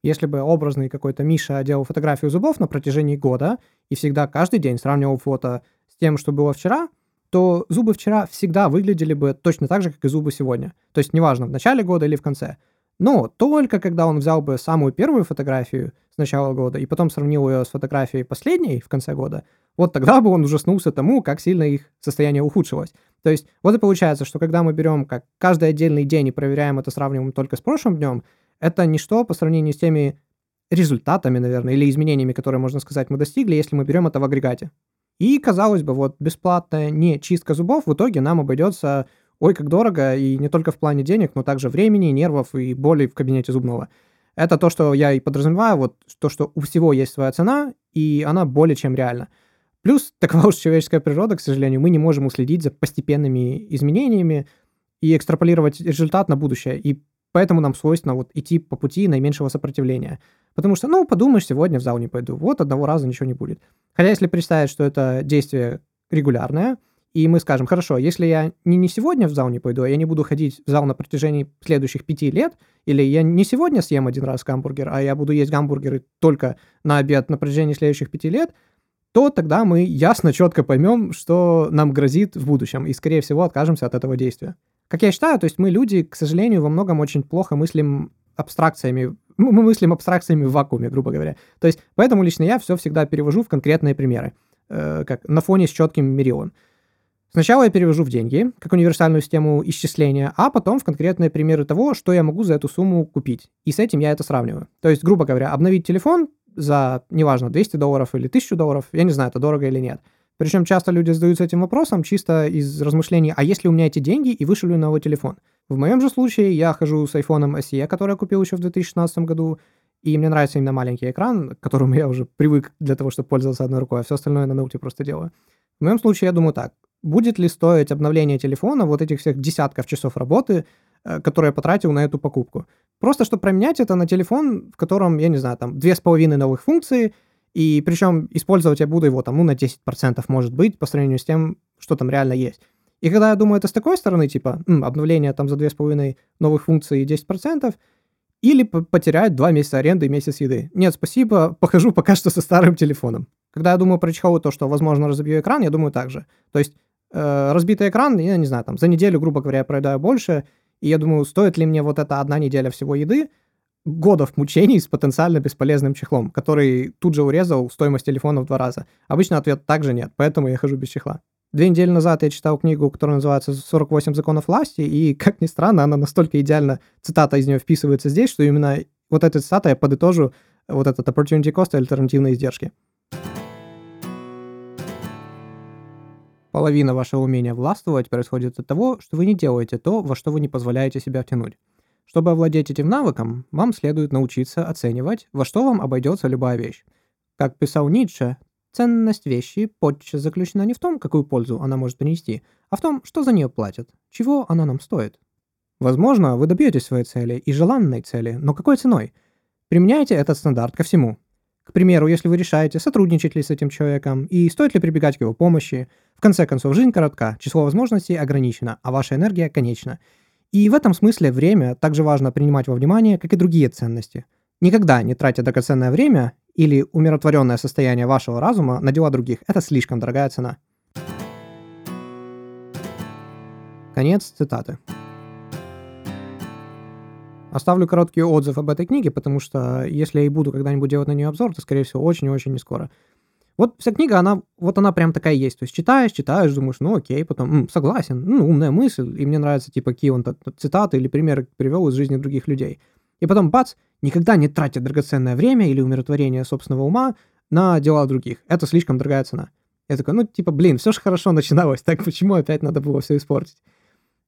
Если бы образный какой-то Миша делал фотографию зубов на протяжении года и всегда каждый день сравнивал фото с тем, что было вчера, то зубы вчера всегда выглядели бы точно так же, как и зубы сегодня. То есть неважно, в начале года или в конце. Но только когда он взял бы самую первую фотографию с начала года и потом сравнил ее с фотографией последней в конце года, вот тогда бы он ужаснулся тому, как сильно их состояние ухудшилось. То есть вот и получается, что когда мы берем как каждый отдельный день и проверяем это, сравниваем только с прошлым днем, это ничто по сравнению с теми результатами, наверное, или изменениями, которые, можно сказать, мы достигли, если мы берем это в агрегате. И, казалось бы, вот бесплатная не чистка зубов в итоге нам обойдется ой, как дорого, и не только в плане денег, но также времени, нервов и боли в кабинете зубного. Это то, что я и подразумеваю, вот то, что у всего есть своя цена, и она более чем реальна. Плюс, такова уж человеческая природа, к сожалению, мы не можем уследить за постепенными изменениями и экстраполировать результат на будущее. И поэтому нам свойственно вот идти по пути наименьшего сопротивления. Потому что, ну, подумаешь, сегодня в зал не пойду. Вот одного раза ничего не будет. Хотя если представить, что это действие регулярная, и мы скажем, хорошо, если я не, не сегодня в зал не пойду, а я не буду ходить в зал на протяжении следующих пяти лет, или я не сегодня съем один раз гамбургер, а я буду есть гамбургеры только на обед на протяжении следующих пяти лет, то тогда мы ясно, четко поймем, что нам грозит в будущем, и, скорее всего, откажемся от этого действия. Как я считаю, то есть мы, люди, к сожалению, во многом очень плохо мыслим абстракциями, мы мыслим абстракциями в вакууме, грубо говоря. То есть поэтому лично я все всегда перевожу в конкретные примеры, э, как на фоне с четким мирион. Сначала я перевожу в деньги, как универсальную систему исчисления, а потом в конкретные примеры того, что я могу за эту сумму купить. И с этим я это сравниваю. То есть, грубо говоря, обновить телефон за, неважно, 200 долларов или 1000 долларов, я не знаю, это дорого или нет. Причем часто люди задаются этим вопросом чисто из размышлений, а если у меня эти деньги и вышлю новый телефон? В моем же случае я хожу с iPhone SE, который я купил еще в 2016 году, и мне нравится именно маленький экран, к которому я уже привык для того, чтобы пользоваться одной рукой, а все остальное на ноуте просто делаю. В моем случае я думаю так, будет ли стоить обновление телефона вот этих всех десятков часов работы, э, которые я потратил на эту покупку. Просто чтобы променять это на телефон, в котором, я не знаю, там, две с половиной новых функции, и причем использовать я буду его там, ну, на 10% может быть, по сравнению с тем, что там реально есть. И когда я думаю это с такой стороны, типа, м, обновление там за две с половиной новых функций и 10%, или потерять два месяца аренды и месяц еды. Нет, спасибо, похожу пока что со старым телефоном. Когда я думаю про чехол, то, что, возможно, разобью экран, я думаю так же. То есть э, разбитый экран, я не знаю, там, за неделю, грубо говоря, я проедаю больше, и я думаю, стоит ли мне вот эта одна неделя всего еды, годов мучений с потенциально бесполезным чехлом, который тут же урезал стоимость телефона в два раза. Обычно ответ также нет, поэтому я хожу без чехла. Две недели назад я читал книгу, которая называется «48 законов власти», и, как ни странно, она настолько идеально, цитата из нее вписывается здесь, что именно вот этой цитатой я подытожу вот этот opportunity cost и альтернативные издержки. Половина вашего умения властвовать происходит от того, что вы не делаете то, во что вы не позволяете себя втянуть. Чтобы овладеть этим навыком, вам следует научиться оценивать, во что вам обойдется любая вещь. Как писал Ницше, ценность вещи подчас заключена не в том, какую пользу она может принести, а в том, что за нее платят, чего она нам стоит. Возможно, вы добьетесь своей цели и желанной цели, но какой ценой? Применяйте этот стандарт ко всему. К примеру, если вы решаете, сотрудничать ли с этим человеком и стоит ли прибегать к его помощи, в конце концов, жизнь коротка, число возможностей ограничено, а ваша энергия конечна. И в этом смысле время также важно принимать во внимание, как и другие ценности. Никогда не тратя драгоценное время или умиротворенное состояние вашего разума на дела других. Это слишком дорогая цена. Конец цитаты. Оставлю короткий отзыв об этой книге, потому что если я и буду когда-нибудь делать на нее обзор, то, скорее всего, очень-очень не скоро. Вот вся книга, она, вот она прям такая есть. То есть читаешь, читаешь, думаешь, ну окей, потом, м, согласен, ну умная мысль, и мне нравится, типа, какие он цитаты или примеры привел из жизни других людей. И потом, бац, никогда не тратя драгоценное время или умиротворение собственного ума на дела других. Это слишком дорогая цена. Я такой, ну, типа, блин, все же хорошо начиналось, так почему опять надо было все испортить?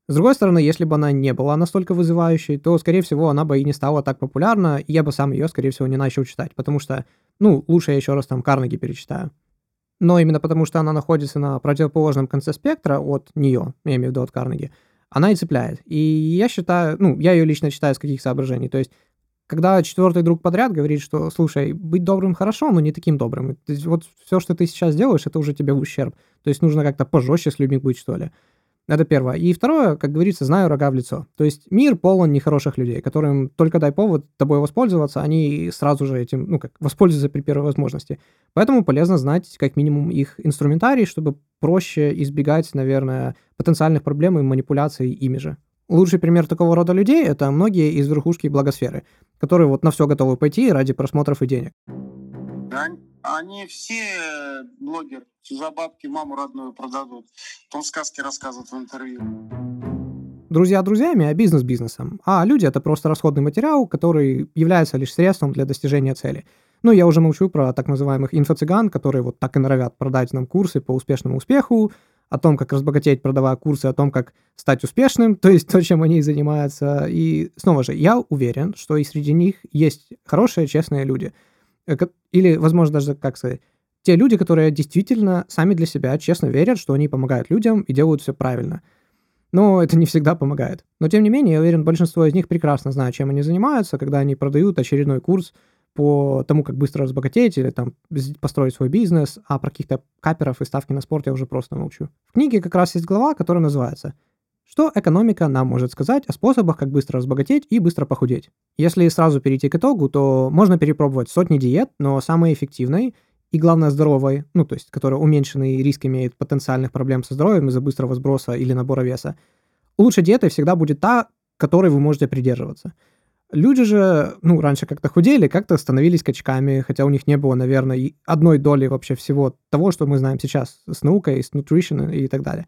С другой стороны, если бы она не была настолько вызывающей, то, скорее всего, она бы и не стала так популярна, и я бы сам ее, скорее всего, не начал читать, потому что, ну, лучше я еще раз там Карнеги перечитаю. Но именно потому, что она находится на противоположном конце спектра от нее, я имею в виду от Карнеги, она и цепляет. И я считаю, ну, я ее лично читаю с каких соображений. То есть, когда четвертый друг подряд говорит, что, слушай, быть добрым хорошо, но не таким добрым. Вот все, что ты сейчас делаешь, это уже тебе в ущерб. То есть нужно как-то пожестче с людьми быть, что ли. Это первое. И второе, как говорится, знаю рога в лицо. То есть мир полон нехороших людей, которым только дай повод тобой воспользоваться, они сразу же этим, ну как, воспользуются при первой возможности. Поэтому полезно знать как минимум их инструментарий, чтобы проще избегать, наверное, потенциальных проблем и манипуляций ими же. Лучший пример такого рода людей — это многие из верхушки благосферы, которые вот на все готовы пойти ради просмотров и денег. Они все блогеры за бабки маму родную продадут. Потом сказки рассказывают в интервью. Друзья друзьями, а бизнес бизнесом. А люди — это просто расходный материал, который является лишь средством для достижения цели. Ну, я уже молчу про так называемых инфо-цыган, которые вот так и норовят продать нам курсы по успешному успеху, о том, как разбогатеть, продавая курсы, о том, как стать успешным, то есть то, чем они занимаются. И снова же, я уверен, что и среди них есть хорошие, честные люди — Э, или, возможно, даже, как сказать, те люди, которые действительно сами для себя честно верят, что они помогают людям и делают все правильно. Но это не всегда помогает. Но, тем не менее, я уверен, большинство из них прекрасно знают, чем они занимаются, когда они продают очередной курс по тому, как быстро разбогатеть или там построить свой бизнес, а про каких-то каперов и ставки на спорт я уже просто молчу. В книге как раз есть глава, которая называется «Что экономика нам может сказать о способах, как быстро разбогатеть и быстро похудеть?». Если сразу перейти к итогу, то можно перепробовать сотни диет, но самой эффективной и, главное, здоровой, ну, то есть, которая уменьшенный риск имеет потенциальных проблем со здоровьем из-за быстрого сброса или набора веса, лучшей диетой всегда будет та, которой вы можете придерживаться. Люди же, ну, раньше как-то худели, как-то становились качками, хотя у них не было, наверное, одной доли вообще всего того, что мы знаем сейчас с наукой, с nutrition и так далее.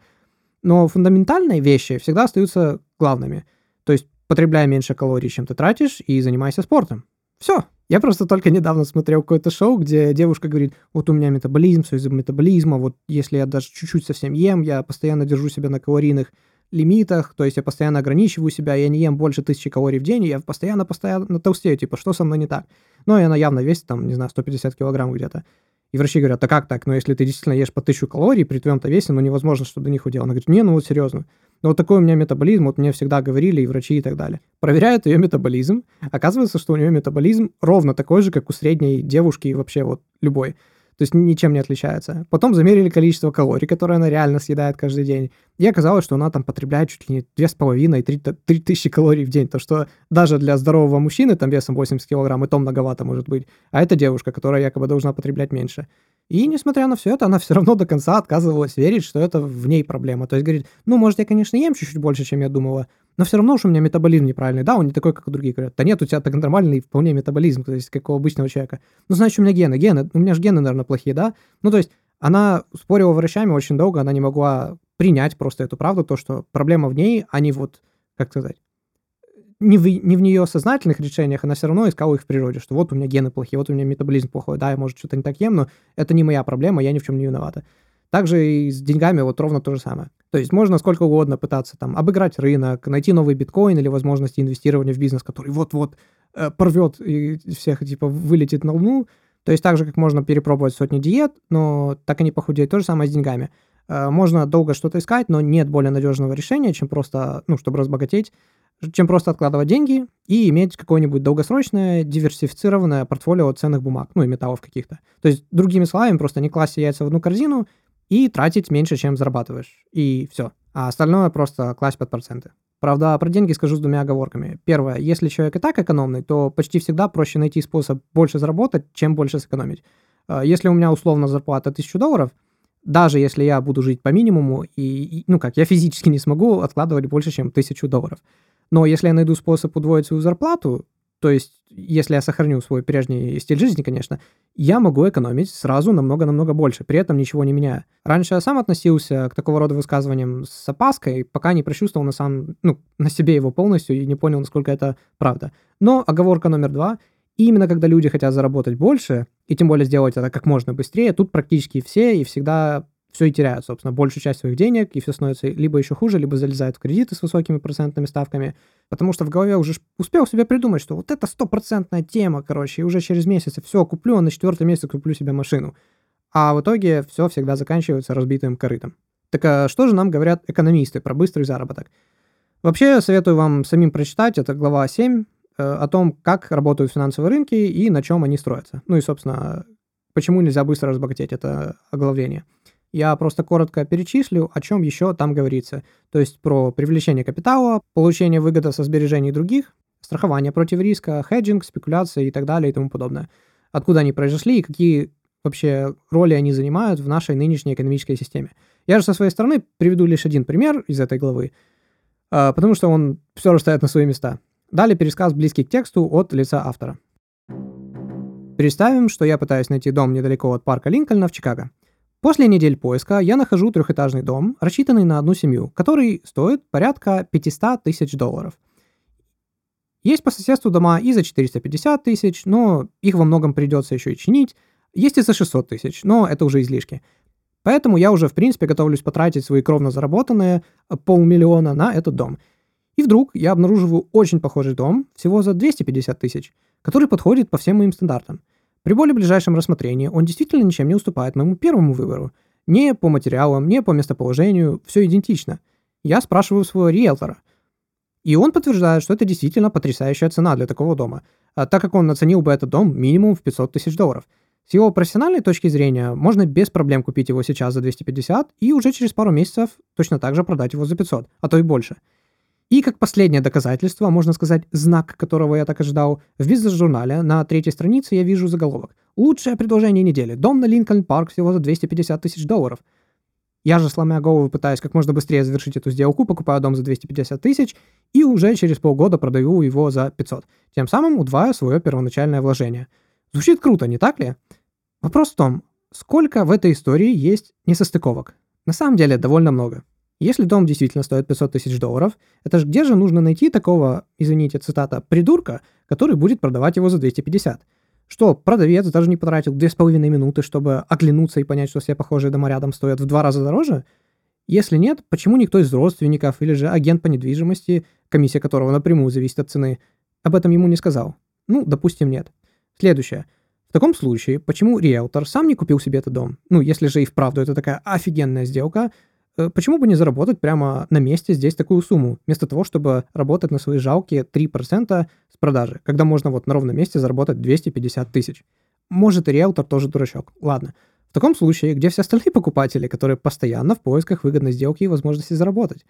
Но фундаментальные вещи всегда остаются главными. То есть потребляй меньше калорий, чем ты тратишь, и занимайся спортом. Все. Я просто только недавно смотрел какое-то шоу, где девушка говорит, вот у меня метаболизм, все из-за метаболизма, вот если я даже чуть-чуть совсем ем, я постоянно держу себя на калорийных лимитах, то есть я постоянно ограничиваю себя, я не ем больше тысячи калорий в день, и я постоянно-постоянно толстею, типа, что со мной не так? Ну, и она явно весит, там, не знаю, 150 килограмм где-то. И врачи говорят, а как так? Ну, если ты действительно ешь по тысячу калорий при твоем-то весе, ну, невозможно, чтобы до них худел. Она говорит, не, ну, вот серьезно. Ну, вот такой у меня метаболизм, вот мне всегда говорили и врачи и так далее. Проверяют ее метаболизм, оказывается, что у нее метаболизм ровно такой же, как у средней девушки и вообще вот любой. То есть ничем не отличается. Потом замерили количество калорий, которые она реально съедает каждый день. И оказалось, что она там потребляет чуть ли не 2,5-3 тысячи калорий в день. То, что даже для здорового мужчины там весом 80 килограмм, и то многовато может быть. А это девушка, которая якобы должна потреблять меньше. И несмотря на все это, она все равно до конца отказывалась верить, что это в ней проблема. То есть говорит, ну, может, я, конечно, ем чуть-чуть больше, чем я думала, но все равно уж у меня метаболизм неправильный. Да, он не такой, как у других говорят. Да нет, у тебя так нормальный вполне метаболизм, то есть как у обычного человека. Ну, значит, у меня гены. Гены, у меня же гены, наверное, плохие, да? Ну, то есть она спорила врачами очень долго, она не могла принять просто эту правду, то, что проблема в ней, а не вот, как сказать, не в, не в нее сознательных решениях, она все равно искала их в природе, что вот у меня гены плохие, вот у меня метаболизм плохой, да, я, может, что-то не так ем, но это не моя проблема, я ни в чем не виновата. Также и с деньгами вот ровно то же самое. То есть можно сколько угодно пытаться там обыграть рынок, найти новый биткоин или возможности инвестирования в бизнес, который вот-вот э, порвет и всех типа вылетит на луну. То есть так же, как можно перепробовать сотни диет, но так и не похудеть. То же самое с деньгами. Э, можно долго что-то искать, но нет более надежного решения, чем просто, ну, чтобы разбогатеть, чем просто откладывать деньги и иметь какое-нибудь долгосрочное диверсифицированное портфолио ценных бумаг, ну и металлов каких-то. То есть, другими словами, просто не класть яйца в одну корзину и тратить меньше, чем зарабатываешь. И все. А остальное просто класть под проценты. Правда, про деньги скажу с двумя оговорками. Первое, если человек и так экономный, то почти всегда проще найти способ больше заработать, чем больше сэкономить. А, если у меня условно зарплата 1000 долларов, даже если я буду жить по минимуму, и, и, ну как, я физически не смогу откладывать больше, чем 1000 долларов. Но если я найду способ удвоить свою зарплату, то есть если я сохраню свой прежний стиль жизни, конечно, я могу экономить сразу намного-намного больше, при этом ничего не меняя. Раньше я сам относился к такого рода высказываниям с опаской, пока не прочувствовал на, сам, ну, на себе его полностью и не понял, насколько это правда. Но оговорка номер два – именно когда люди хотят заработать больше, и тем более сделать это как можно быстрее, тут практически все и всегда все и теряют, собственно, большую часть своих денег, и все становится либо еще хуже, либо залезают в кредиты с высокими процентными ставками, потому что в голове уже успел себе придумать, что вот это стопроцентная тема, короче, и уже через месяц все куплю, а на четвертом месяце куплю себе машину. А в итоге все всегда заканчивается разбитым корытом. Так а что же нам говорят экономисты про быстрый заработок? Вообще, советую вам самим прочитать, это глава 7, э, о том, как работают финансовые рынки и на чем они строятся. Ну и, собственно, почему нельзя быстро разбогатеть, это оглавление. Я просто коротко перечислю, о чем еще там говорится. То есть про привлечение капитала, получение выгоды со сбережений других, страхование против риска, хеджинг, спекуляции и так далее и тому подобное. Откуда они произошли и какие вообще роли они занимают в нашей нынешней экономической системе. Я же со своей стороны приведу лишь один пример из этой главы, а, потому что он все расставит на свои места. Далее пересказ близкий к тексту от лица автора. Представим, что я пытаюсь найти дом недалеко от парка Линкольна в Чикаго. После недель поиска я нахожу трехэтажный дом, рассчитанный на одну семью, который стоит порядка 500 тысяч долларов. Есть по соседству дома и за 450 тысяч, но их во многом придется еще и чинить. Есть и за 600 тысяч, но это уже излишки. Поэтому я уже, в принципе, готовлюсь потратить свои кровно заработанные полмиллиона на этот дом. И вдруг я обнаруживаю очень похожий дом, всего за 250 тысяч, который подходит по всем моим стандартам – при более ближайшем рассмотрении он действительно ничем не уступает моему первому выбору. Не по материалам, не по местоположению, все идентично. Я спрашиваю своего риэлтора. И он подтверждает, что это действительно потрясающая цена для такого дома, а так как он оценил бы этот дом минимум в 500 тысяч долларов. С его профессиональной точки зрения, можно без проблем купить его сейчас за 250 и уже через пару месяцев точно так же продать его за 500, а то и больше. И как последнее доказательство, можно сказать, знак, которого я так ожидал, в бизнес-журнале на третьей странице я вижу заголовок. Лучшее предложение недели. Дом на Линкольн Парк всего за 250 тысяч долларов. Я же, сломя голову, пытаюсь как можно быстрее завершить эту сделку, покупаю дом за 250 тысяч и уже через полгода продаю его за 500. Тем самым удваиваю свое первоначальное вложение. Звучит круто, не так ли? Вопрос в том, сколько в этой истории есть несостыковок? На самом деле довольно много. Если дом действительно стоит 500 тысяч долларов, это же где же нужно найти такого, извините, цитата, придурка, который будет продавать его за 250? Что, продавец даже не потратил 2,5 минуты, чтобы оглянуться и понять, что все похожие дома рядом стоят в два раза дороже? Если нет, почему никто из родственников или же агент по недвижимости, комиссия которого напрямую зависит от цены, об этом ему не сказал? Ну, допустим, нет. Следующее. В таком случае, почему риэлтор сам не купил себе этот дом? Ну, если же и вправду это такая офигенная сделка, почему бы не заработать прямо на месте здесь такую сумму, вместо того, чтобы работать на свои жалкие 3% продажи, когда можно вот на ровном месте заработать 250 тысяч. Может и риэлтор тоже дурачок. Ладно. В таком случае, где все остальные покупатели, которые постоянно в поисках выгодной сделки и возможности заработать?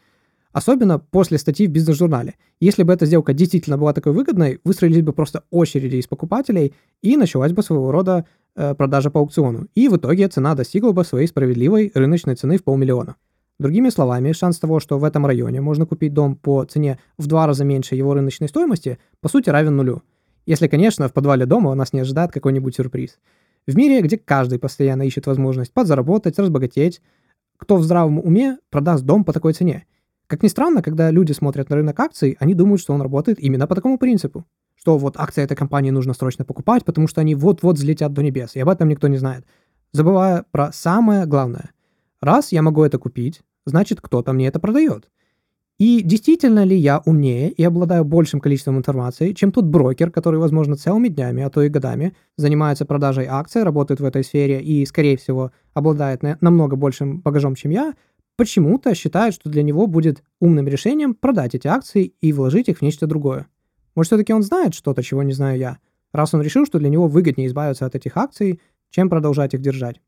Особенно после статьи в бизнес-журнале. Если бы эта сделка действительно была такой выгодной, выстроились бы просто очереди из покупателей, и началась бы своего рода э, продажа по аукциону. И в итоге цена достигла бы своей справедливой рыночной цены в полмиллиона. Другими словами, шанс того, что в этом районе можно купить дом по цене в два раза меньше его рыночной стоимости, по сути равен нулю. Если, конечно, в подвале дома нас не ожидает какой-нибудь сюрприз. В мире, где каждый постоянно ищет возможность подзаработать, разбогатеть, кто в здравом уме продаст дом по такой цене? Как ни странно, когда люди смотрят на рынок акций, они думают, что он работает именно по такому принципу. Что вот акции этой компании нужно срочно покупать, потому что они вот-вот взлетят до небес, и об этом никто не знает. Забывая про самое главное. Раз я могу это купить, значит кто-то мне это продает. И действительно ли я умнее и обладаю большим количеством информации, чем тот брокер, который, возможно, целыми днями, а то и годами занимается продажей акций, работает в этой сфере и, скорее всего, обладает намного большим багажом, чем я, почему-то считает, что для него будет умным решением продать эти акции и вложить их в нечто другое. Может, все-таки он знает что-то, чего не знаю я, раз он решил, что для него выгоднее избавиться от этих акций, чем продолжать их держать.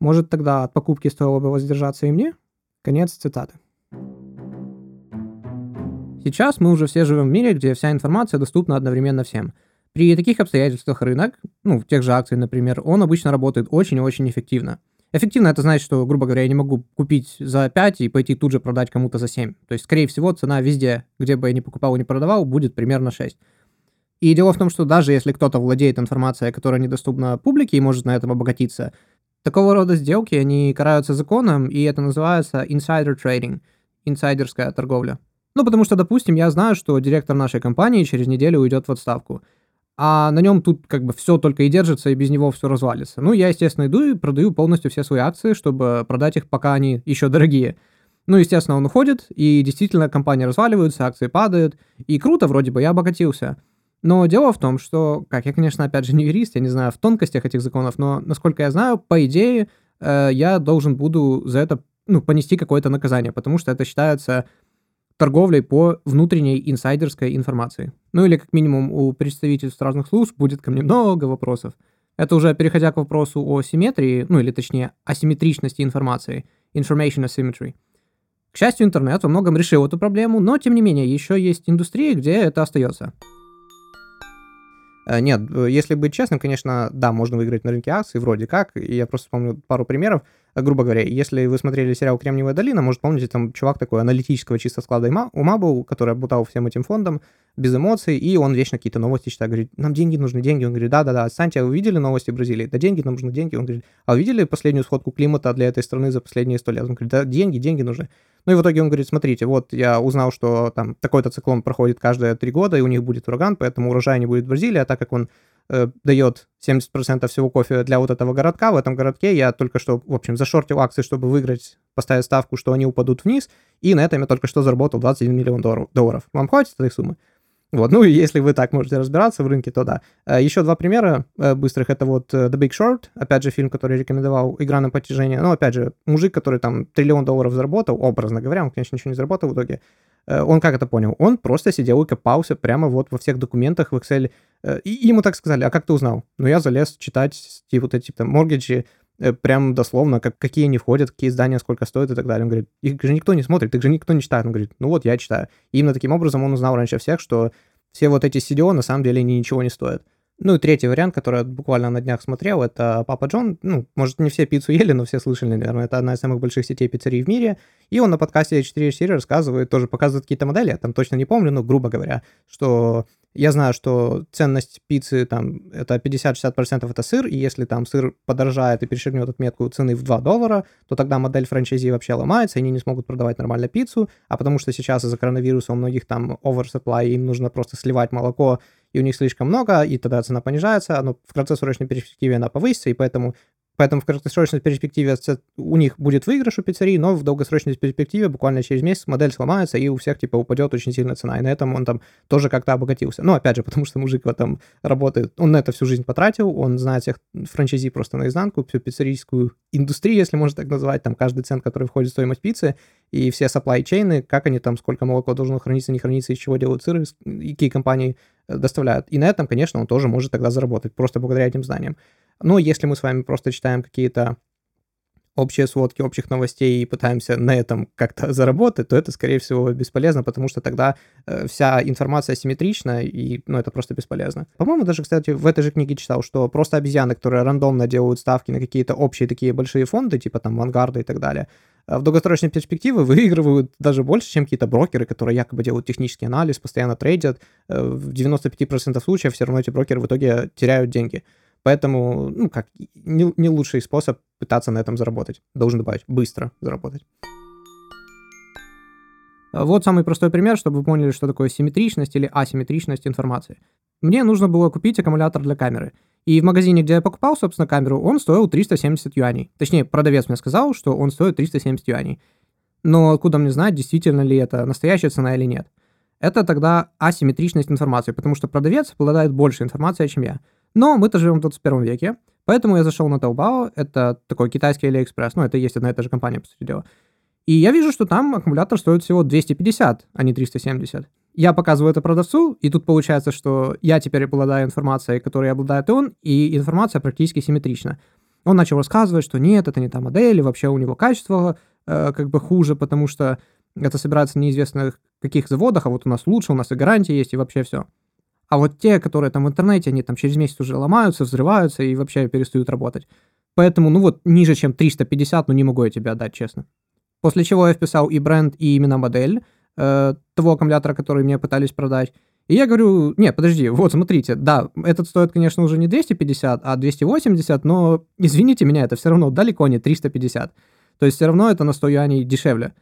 Может, тогда от покупки стоило бы воздержаться и мне? Конец цитаты. Сейчас мы уже все живем в мире, где вся информация доступна одновременно всем. При таких обстоятельствах рынок, ну, в тех же акциях, например, он обычно работает очень и очень эффективно. Эффективно это значит, что, грубо говоря, я не могу купить за 5 и пойти тут же продать кому-то за 7. То есть, скорее всего, цена везде, где бы я ни покупал и не продавал, будет примерно 6. И дело в том, что даже если кто-то владеет информацией, которая недоступна публике и может на этом обогатиться, Такого рода сделки, они караются законом, и это называется insider trading, инсайдерская торговля. Ну, потому что, допустим, я знаю, что директор нашей компании через неделю уйдет в отставку. А на нем тут как бы все только и держится, и без него все развалится. Ну, я, естественно, иду и продаю полностью все свои акции, чтобы продать их, пока они еще дорогие. Ну, естественно, он уходит, и действительно компания разваливается, акции падают, и круто, вроде бы, я обогатился. Но дело в том, что, как я, конечно, опять же не юрист, я не знаю в тонкостях этих законов, но, насколько я знаю, по идее, э, я должен буду за это ну, понести какое-то наказание, потому что это считается торговлей по внутренней инсайдерской информации. Ну или как минимум у представительств разных служб будет ко мне много вопросов. Это уже переходя к вопросу о симметрии, ну или точнее асимметричности информации, information asymmetry. К счастью, интернет во многом решил эту проблему, но тем не менее еще есть индустрии, где это остается. Э, нет, э, если быть честным, конечно, да, можно выиграть на рынке акций, вроде как. И я просто помню пару примеров. Э, грубо говоря, если вы смотрели сериал «Кремниевая долина», может, помните, там чувак такой аналитического чисто склада ума был, который обутал всем этим фондом, без эмоций, и он вечно какие-то новости читает, говорит, нам деньги нужны, деньги. Он говорит, да-да-да, отстаньте, а вы видели новости Бразилии? Да деньги, нам нужны деньги. Он говорит, а вы видели последнюю сходку климата для этой страны за последние сто лет? Он говорит, да, деньги, деньги нужны. Ну и в итоге он говорит, смотрите, вот я узнал, что там такой-то циклон проходит каждые три года, и у них будет ураган, поэтому урожая не будет в Бразилии, а так как он э, дает 70% всего кофе для вот этого городка, в этом городке я только что, в общем, зашортил акции, чтобы выиграть, поставить ставку, что они упадут вниз, и на этом я только что заработал 21 миллион долларов. Вам хватит этой суммы? Вот, ну если вы так можете разбираться в рынке, то да. Э, Еще два примера э, быстрых. Это вот э, The Big Short, опять же, фильм, который рекомендовал «Игра на потяжение». Ну, опять же, мужик, который там триллион долларов заработал, образно говоря, он, конечно, ничего не заработал в итоге, он как это понял? Он просто сидел и копался прямо вот во всех документах в Excel. Э, и ему так сказали, а как ты узнал? Ну, я залез читать типа, вот эти там моргиджи, э, прям дословно, как, какие они входят, какие издания, сколько стоят и так далее. Он говорит, их же никто не смотрит, их же никто не читает. Он говорит, ну вот я читаю. И именно таким образом он узнал раньше всех, что все вот эти CDO на самом деле они ничего не стоят. Ну и третий вариант, который я буквально на днях смотрел, это Папа Джон. Ну, может, не все пиццу ели, но все слышали, наверное. Это одна из самых больших сетей пиццерий в мире. И он на подкасте 4 серии рассказывает, тоже показывает какие-то модели, я там точно не помню, но грубо говоря, что я знаю, что ценность пиццы там это 50-60% это сыр, и если там сыр подорожает и перешагнет отметку цены в 2 доллара, то тогда модель франчайзи вообще ломается, и они не смогут продавать нормально пиццу, а потому что сейчас из-за коронавируса у многих там oversupply, им нужно просто сливать молоко, и у них слишком много, и тогда цена понижается, но в краткосрочной перспективе она повысится, и поэтому Поэтому в краткосрочной перспективе у них будет выигрыш у пиццерии, но в долгосрочной перспективе буквально через месяц модель сломается, и у всех типа упадет очень сильно цена. И на этом он там тоже как-то обогатился. Ну, опять же, потому что мужик в этом работает, он на это всю жизнь потратил, он знает всех франчайзи просто наизнанку, всю пиццерийскую индустрию, если можно так назвать, там каждый цент, который входит в стоимость пиццы, и все supply чейны, как они там, сколько молоко должно храниться, не храниться, из чего делают сыры, и какие компании доставляют. И на этом, конечно, он тоже может тогда заработать, просто благодаря этим знаниям. Но если мы с вами просто читаем какие-то общие сводки общих новостей и пытаемся на этом как-то заработать, то это, скорее всего, бесполезно, потому что тогда э, вся информация асимметрична, и, ну, это просто бесполезно. По-моему, даже, кстати, в этой же книге читал, что просто обезьяны, которые рандомно делают ставки на какие-то общие такие большие фонды, типа там Вангарда и так далее, э, в долгосрочной перспективе выигрывают даже больше, чем какие-то брокеры, которые якобы делают технический анализ, постоянно трейдят. Э, в 95% случаев все равно эти брокеры в итоге теряют деньги. Поэтому, ну, как, не, не лучший способ пытаться на этом заработать. Должен добавить, быстро заработать. А вот самый простой пример, чтобы вы поняли, что такое симметричность или асимметричность информации. Мне нужно было купить аккумулятор для камеры. И в магазине, где я покупал, собственно, камеру, он стоил 370 юаней. Точнее, продавец мне сказал, что он стоит 370 юаней. Но откуда мне знать, действительно ли это настоящая цена или нет? Это тогда асимметричность информации, потому что продавец обладает больше информации, чем я. Но мы-то живем в 21 веке, поэтому я зашел на Taobao, это такой китайский AliExpress, ну, это есть одна и та же компания, по сути дела. И я вижу, что там аккумулятор стоит всего 250, а не 370. Я показываю это продавцу, и тут получается, что я теперь обладаю информацией, которой обладает он, и информация практически симметрична. Он начал рассказывать, что нет, это не та модель, и вообще у него качество э, как бы хуже, потому что это собирается в неизвестных каких заводах, а вот у нас лучше, у нас и гарантия есть, и вообще все. А вот те, которые там в интернете, они там через месяц уже ломаются, взрываются и вообще перестают работать. Поэтому, ну вот, ниже, чем 350, ну не могу я тебе отдать, честно. После чего я вписал и бренд, и именно модель э, того аккумулятора, который мне пытались продать. И я говорю, не, подожди, вот смотрите, да, этот стоит, конечно, уже не 250, а 280, но, извините меня, это все равно далеко не 350. То есть все равно это на 100 юаней дешевле.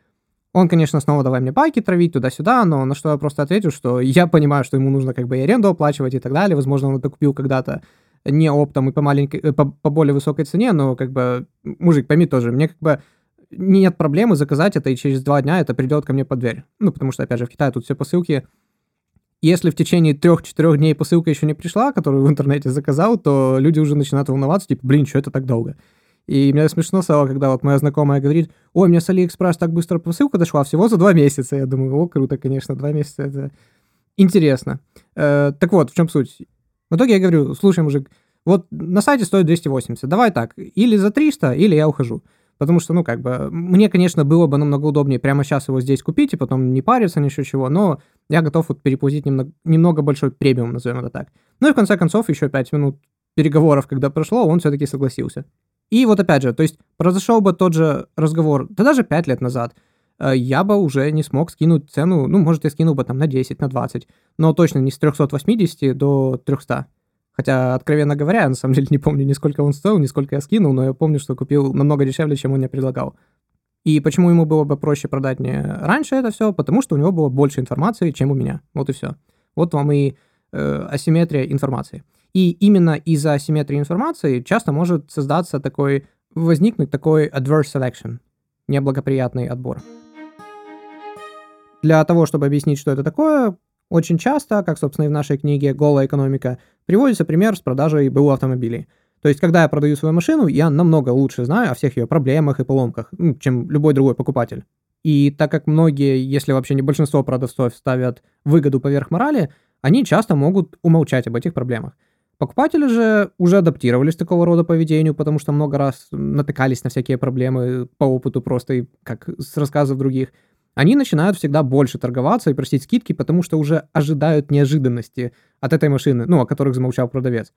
Он, конечно, снова давай мне байки травить туда-сюда, но на что я просто ответил, что я понимаю, что ему нужно как бы и аренду оплачивать и так далее. Возможно, он это купил когда-то не оптом и по маленькой, э, по, по более высокой цене, но как бы, мужик, пойми тоже, мне как бы нет проблемы заказать это, и через два дня это придет ко мне под дверь. Ну, потому что, опять же, в Китае тут все посылки. Если в течение трех-четырех дней посылка еще не пришла, которую в интернете заказал, то люди уже начинают волноваться, типа, блин, что это так долго? И мне смешно стало, когда вот моя знакомая говорит, ой, мне с Алиэкспресс так быстро посылка дошла, всего за два месяца. Я думаю, о, круто, конечно, два месяца, это интересно. Э, так вот, в чем суть? В итоге я говорю, слушай, мужик, вот на сайте стоит 280, давай так, или за 300, или я ухожу. Потому что, ну, как бы, мне, конечно, было бы намного удобнее прямо сейчас его здесь купить и потом не париться, ни еще чего, но я готов вот переплатить немного, немного большой премиум, назовем это так. Ну и в конце концов, еще 5 минут переговоров, когда прошло, он все-таки согласился. И вот опять же, то есть произошел бы тот же разговор, да даже 5 лет назад, э, я бы уже не смог скинуть цену, ну, может, я скинул бы там на 10, на 20, но точно не с 380 до 300. Хотя, откровенно говоря, я на самом деле не помню, ни сколько он стоил, ни сколько я скинул, но я помню, что купил намного дешевле, чем он мне предлагал. И почему ему было бы проще продать мне раньше это все? Потому что у него было больше информации, чем у меня. Вот и все. Вот вам и э, асимметрия информации. И именно из-за асимметрии информации часто может создаться такой, возникнуть такой adverse selection, неблагоприятный отбор. Для того, чтобы объяснить, что это такое, очень часто, как, собственно, и в нашей книге «Голая экономика», приводится пример с продажей БУ автомобилей. То есть, когда я продаю свою машину, я намного лучше знаю о всех ее проблемах и поломках, ну, чем любой другой покупатель. И так как многие, если вообще не большинство продавцов ставят выгоду поверх морали, они часто могут умолчать об этих проблемах. Покупатели же уже адаптировались к такого рода поведению, потому что много раз натыкались на всякие проблемы по опыту просто и как с рассказов других. Они начинают всегда больше торговаться и просить скидки, потому что уже ожидают неожиданности от этой машины, ну, о которых замолчал продавец.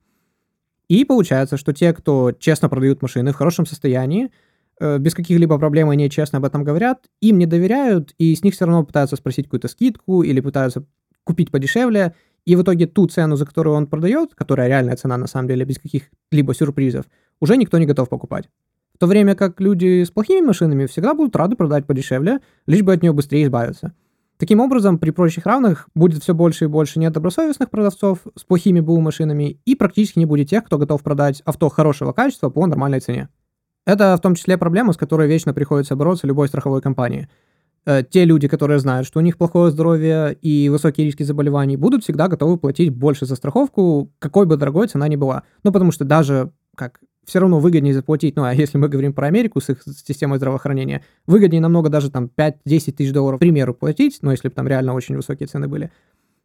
И получается, что те, кто честно продают машины в хорошем состоянии, э, без каких-либо проблем они честно об этом говорят, им не доверяют, и с них все равно пытаются спросить какую-то скидку или пытаются купить подешевле, и в итоге ту цену, за которую он продает, которая реальная цена на самом деле, без каких-либо сюрпризов, уже никто не готов покупать. В то время как люди с плохими машинами всегда будут рады продать подешевле, лишь бы от нее быстрее избавиться. Таким образом, при прочих равных будет все больше и больше недобросовестных продавцов с плохими БУ машинами и практически не будет тех, кто готов продать авто хорошего качества по нормальной цене. Это в том числе проблема, с которой вечно приходится бороться любой страховой компании – те люди, которые знают, что у них плохое здоровье и высокие риски заболеваний, будут всегда готовы платить больше за страховку, какой бы дорогой цена ни была. Ну, потому что даже как все равно выгоднее заплатить, ну, а если мы говорим про Америку с их системой здравоохранения, выгоднее намного даже там 5-10 тысяч долларов, к примеру, платить, ну, если бы там реально очень высокие цены были,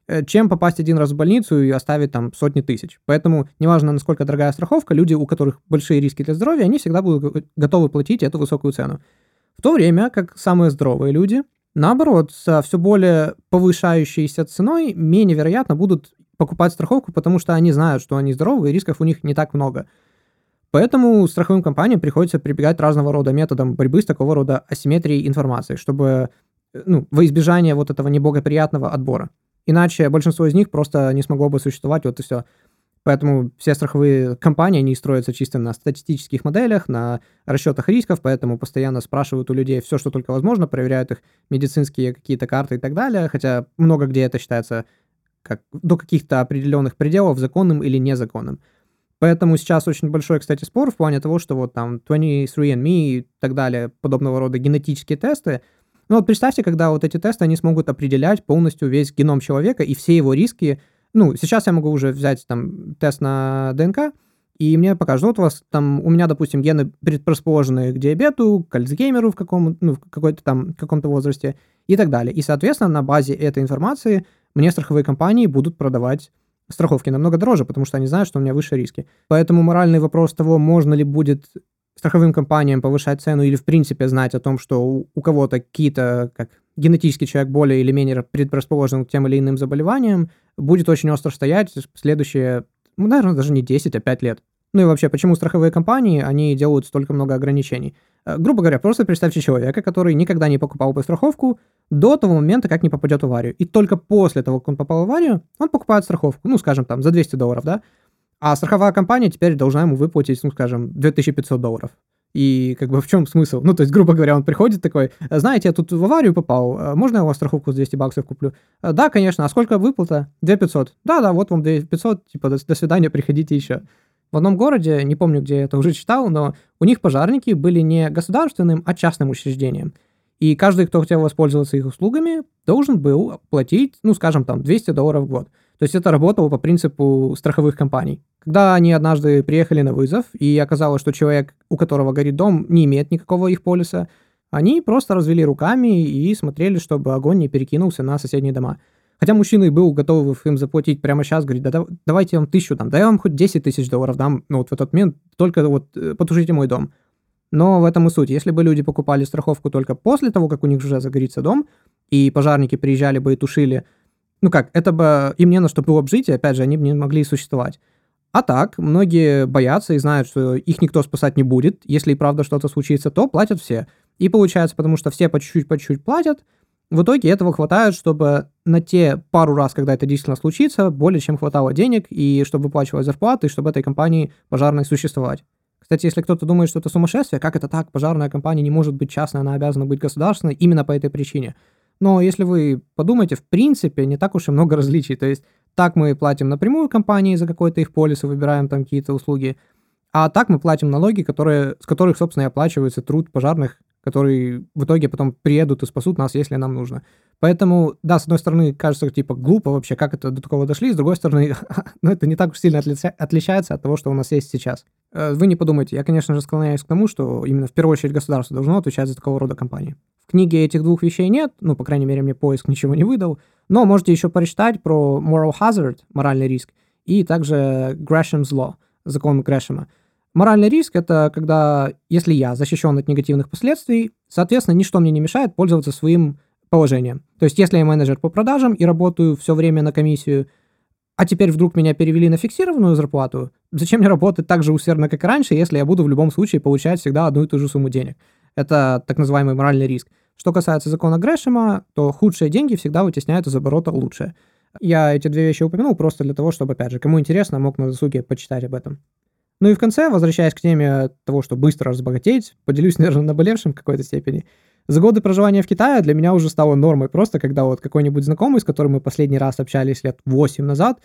э, чем попасть один раз в больницу и оставить там сотни тысяч. Поэтому, неважно, насколько дорогая страховка, люди, у которых большие риски для здоровья, они всегда будут готовы платить эту высокую цену. В то время как самые здоровые люди, наоборот, со все более повышающейся ценой менее вероятно будут покупать страховку, потому что они знают, что они здоровы, и рисков у них не так много. Поэтому страховым компаниям приходится прибегать разного рода методам борьбы с такого рода асимметрией информации, чтобы ну, во избежание вот этого неблагоприятного отбора. Иначе большинство из них просто не смогло бы существовать, вот и все. Поэтому все страховые компании, они строятся чисто на статистических моделях, на расчетах рисков, поэтому постоянно спрашивают у людей все, что только возможно, проверяют их медицинские какие-то карты и так далее, хотя много где это считается как до каких-то определенных пределов законным или незаконным. Поэтому сейчас очень большой, кстати, спор в плане того, что вот там 23andMe и так далее, подобного рода генетические тесты, ну вот представьте, когда вот эти тесты, они смогут определять полностью весь геном человека и все его риски, ну, сейчас я могу уже взять там тест на ДНК, и мне покажут, вот у вас там, у меня, допустим, гены предрасположены к диабету, к альцгеймеру в, каком, ну, в какой-то там каком-то возрасте и так далее. И, соответственно, на базе этой информации мне страховые компании будут продавать страховки намного дороже, потому что они знают, что у меня выше риски. Поэтому моральный вопрос того, можно ли будет страховым компаниям повышать цену или, в принципе, знать о том, что у, у кого-то какие-то, как генетический человек более или менее предрасположен к тем или иным заболеваниям, будет очень остро стоять следующие, ну, наверное, даже не 10, а 5 лет. Ну и вообще, почему страховые компании, они делают столько много ограничений? Э, грубо говоря, просто представьте человека, который никогда не покупал бы страховку до того момента, как не попадет в аварию. И только после того, как он попал в аварию, он покупает страховку, ну, скажем, там, за 200 долларов, да? А страховая компания теперь должна ему выплатить, ну, скажем, 2500 долларов. И как бы в чем смысл? Ну, то есть, грубо говоря, он приходит такой, знаете, я тут в аварию попал, э, можно я у вас страховку за 200 баксов куплю? «Э, да, конечно, а сколько выплата? 2500. Да-да, вот вам 2500, типа, до, до свидания, приходите еще. В одном городе, не помню, где я это уже читал, но у них пожарники были не государственным, а частным учреждением. И каждый, кто хотел воспользоваться их услугами, должен был платить, ну, скажем, там, 200 долларов в год. То есть это работало по принципу страховых компаний. Когда они однажды приехали на вызов, и оказалось, что человек, у которого горит дом, не имеет никакого их полиса, они просто развели руками и смотрели, чтобы огонь не перекинулся на соседние дома. Хотя мужчина и был готов им заплатить прямо сейчас, говорит, да давайте я вам тысячу дам, да я вам хоть 10 тысяч долларов дам, ну вот в этот момент, только вот э, потушите мой дом. Но в этом и суть. Если бы люди покупали страховку только после того, как у них уже загорится дом, и пожарники приезжали бы и тушили, ну как, это бы им не на что было бы жить, и опять же, они бы не могли существовать. А так, многие боятся и знают, что их никто спасать не будет. Если и правда что-то случится, то платят все. И получается, потому что все по чуть-чуть, по чуть-чуть платят, в итоге этого хватает, чтобы на те пару раз, когда это действительно случится, более чем хватало денег, и чтобы выплачивать зарплаты, и чтобы этой компании пожарной существовать. Кстати, если кто-то думает, что это сумасшествие, как это так, пожарная компания не может быть частной, она обязана быть государственной именно по этой причине. Но если вы подумаете, в принципе, не так уж и много различий. То есть так мы платим напрямую компании за какой-то их полис и выбираем там какие-то услуги. А так мы платим налоги, которые, с которых, собственно, и оплачивается труд пожарных, которые в итоге потом приедут и спасут нас, если нам нужно. Поэтому, да, с одной стороны, кажется, типа, глупо вообще, как это до такого дошли, с другой стороны, ну, это не так уж сильно отличается от того, что у нас есть сейчас. Э, вы не подумайте, я, конечно же, склоняюсь к тому, что именно в первую очередь государство должно отвечать за такого рода компании. книги этих двух вещей нет, ну, по крайней мере, мне поиск ничего не выдал, но можете еще прочитать про moral hazard, моральный риск, и также Gresham's Law, закон Грэшема. Моральный риск — это когда, если я защищен от негативных последствий, соответственно, ничто мне не мешает пользоваться своим положением. То есть, если я менеджер по продажам и работаю все время на комиссию, а теперь вдруг меня перевели на фиксированную зарплату, зачем мне работать так же усердно, как и раньше, если я буду в любом случае получать всегда одну и ту же сумму денег? Это так называемый моральный риск. Что касается закона Грэшема, то худшие деньги всегда вытесняют из оборота лучшее. Я эти две вещи упомянул просто для того, чтобы, опять же, кому интересно, мог на досуге почитать об этом. Ну и в конце, возвращаясь к теме того, что быстро разбогатеть, поделюсь, наверное, наболевшим в какой-то степени. За годы проживания в Китае для меня уже стало нормой просто, когда вот какой-нибудь знакомый, с которым мы последний раз общались лет 8 назад,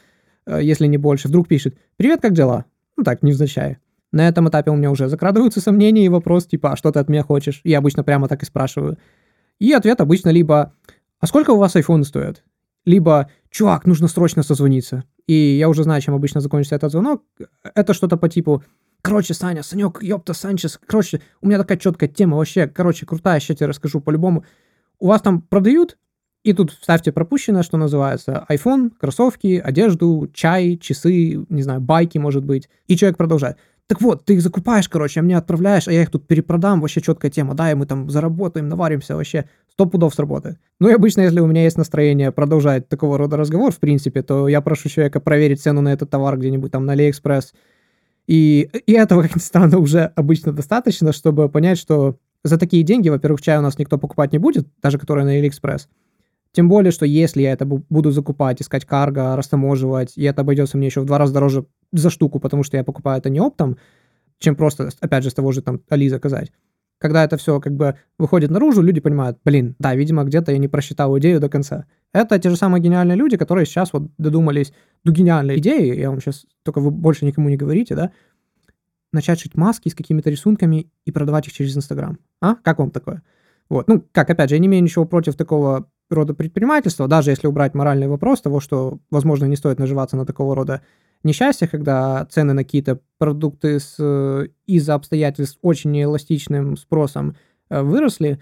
э, если не больше, вдруг пишет «Привет, как дела?» Ну так, невзначай. На этом этапе у меня уже закрадываются сомнения и вопрос типа «А что ты от меня хочешь?» Я обычно прямо так и спрашиваю. И ответ обычно либо «А сколько у вас айфоны стоят?» Либо «Чувак, нужно срочно созвониться». И я уже знаю, чем обычно закончится этот звонок. Это что-то по типу Короче, Саня, Санек, ёпта, Санчес, короче, у меня такая четкая тема вообще, короче, крутая, сейчас тебе расскажу по-любому. У вас там продают, и тут вставьте пропущенное, что называется, iPhone, кроссовки, одежду, чай, часы, не знаю, байки, может быть. И человек продолжает. Так вот, ты их закупаешь, короче, а мне отправляешь, а я их тут перепродам, вообще четкая тема, да, и мы там заработаем, наваримся, вообще сто пудов сработает. Ну и обычно, если у меня есть настроение продолжать такого рода разговор, в принципе, то я прошу человека проверить цену на этот товар где-нибудь там на AliExpress, и, и этого, как ни странно, уже обычно достаточно, чтобы понять, что за такие деньги, во-первых, чай у нас никто покупать не будет, даже который на AliExpress. Тем более, что если я это буду закупать, искать карго, растаможивать, и это обойдется мне еще в два раза дороже за штуку, потому что я покупаю это не оптом, чем просто, опять же, с того же там Али заказать. Когда это все как бы выходит наружу, люди понимают, блин, да, видимо, где-то я не просчитал идею до конца. Это те же самые гениальные люди, которые сейчас вот додумались до гениальной идеи, я вам сейчас, только вы больше никому не говорите, да, начать шить маски с какими-то рисунками и продавать их через Инстаграм. А? Как вам такое? Вот. Ну, как, опять же, я не имею ничего против такого рода предпринимательства, даже если убрать моральный вопрос того, что, возможно, не стоит наживаться на такого рода несчастье, когда цены на какие-то продукты с, э, из-за обстоятельств очень неэластичным спросом э, выросли,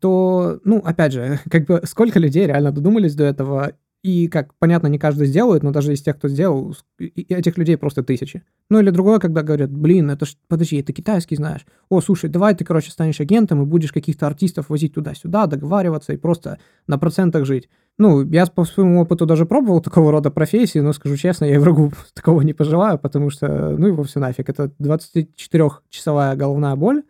то, ну, опять же, как бы сколько людей реально додумались до этого, и, как понятно, не каждый сделает, но даже из тех, кто сделал, этих людей просто тысячи. Ну или другое, когда говорят, блин, это ж, подожди, это китайский знаешь. О, слушай, давай ты, короче, станешь агентом и будешь каких-то артистов возить туда-сюда, договариваться и просто на процентах жить. Ну, я по своему опыту даже пробовал такого рода профессии, но скажу честно, я врагу такого не пожелаю, потому что, ну его все нафиг. Это 24-часовая головная боль,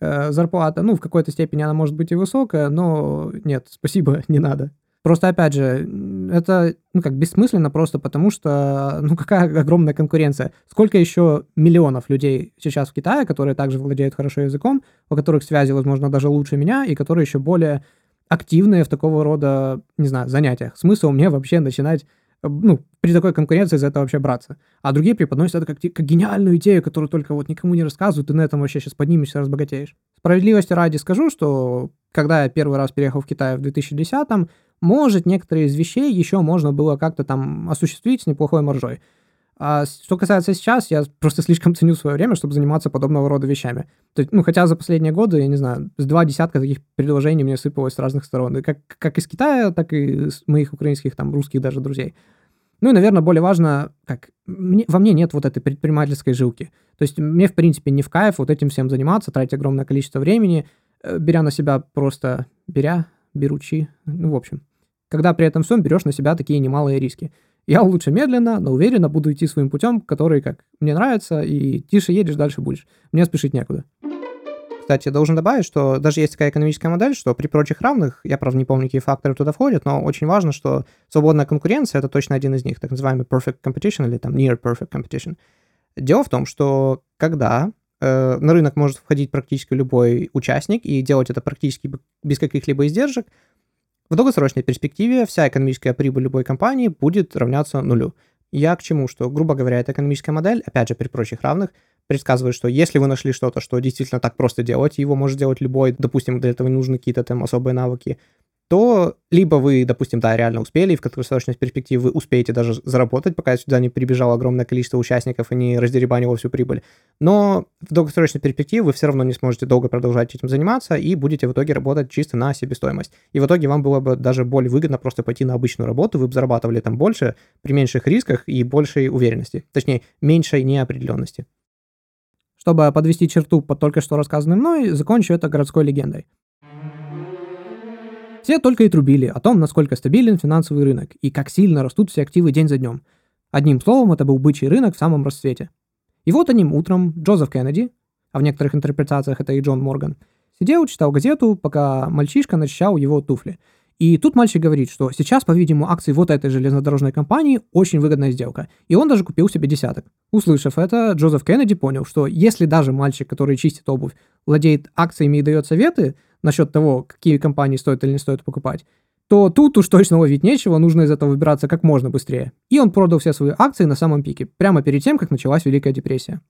э, зарплата, ну, в какой-то степени она может быть и высокая, но нет, спасибо, не надо. Просто, опять же, это, ну, как бессмысленно просто потому, что, ну, какая огромная конкуренция. Сколько еще миллионов людей сейчас в Китае, которые также владеют хорошо языком, у которых связи, возможно, даже лучше меня, и которые еще более активные в такого рода, не знаю, занятиях. Смысл мне вообще начинать ну, при такой конкуренции за это вообще браться. А другие преподносят это как, как гениальную идею, которую только вот никому не рассказывают, ты на этом вообще сейчас поднимешься, разбогатеешь. Справедливости ради скажу, что когда я первый раз переехал в Китай в 2010-м, может, некоторые из вещей еще можно было как-то там осуществить с неплохой маржой. А что касается сейчас, я просто слишком ценю свое время, чтобы заниматься подобного рода вещами. То есть, ну, хотя за последние годы, я не знаю, с два десятка таких предложений мне сыпалось с разных сторон. Как, как из Китая, так и с моих украинских, там, русских даже друзей. Ну и, наверное, более важно, как мне, во мне нет вот этой предпринимательской жилки. То есть мне, в принципе, не в кайф вот этим всем заниматься, тратить огромное количество времени, э, беря на себя просто, беря, беручи, ну, в общем. Когда при этом всем берешь на себя такие немалые риски. Я лучше медленно, но уверенно буду идти своим путем, который, как мне нравится, и тише едешь, дальше будешь. Мне спешить некуда. Кстати, должен добавить, что даже есть такая экономическая модель, что при прочих равных, я, правда, не помню, какие факторы туда входят, но очень важно, что свободная конкуренция — это точно один из них, так называемый perfect competition или там near perfect competition. Дело в том, что когда э, на рынок может входить практически любой участник и делать это практически без каких-либо издержек, в долгосрочной перспективе вся экономическая прибыль любой компании будет равняться нулю. Я к чему? Что, грубо говоря, эта экономическая модель, опять же, при прочих равных, предсказывает, что если вы нашли что-то, что действительно так просто делать, его может делать любой, допустим, для этого не нужны какие-то там особые навыки, то либо вы, допустим, да, реально успели, и в краткосрочной перспективе вы успеете даже заработать, пока сюда не прибежало огромное количество участников и не раздеребанило всю прибыль. Но в долгосрочной перспективе вы все равно не сможете долго продолжать этим заниматься и будете в итоге работать чисто на себестоимость. И в итоге вам было бы даже более выгодно просто пойти на обычную работу, вы бы зарабатывали там больше при меньших рисках и большей уверенности. Точнее, меньшей неопределенности. Чтобы подвести черту под только что рассказанным мной, закончу это городской легендой. Все только и трубили о том, насколько стабилен финансовый рынок и как сильно растут все активы день за днем. Одним словом, это был бычий рынок в самом расцвете. И вот одним утром Джозеф Кеннеди, а в некоторых интерпретациях это и Джон Морган, сидел, читал газету, пока мальчишка начищал его туфли. И тут мальчик говорит, что сейчас, по-видимому, акции вот этой железнодорожной компании очень выгодная сделка. И он даже купил себе десяток. Услышав это, Джозеф Кеннеди понял, что если даже мальчик, который чистит обувь, владеет акциями и дает советы, насчет того, какие компании стоит или не стоит покупать, то тут уж точно ловить нечего, нужно из этого выбираться как можно быстрее. И он продал все свои акции на самом пике, прямо перед тем, как началась Великая депрессия.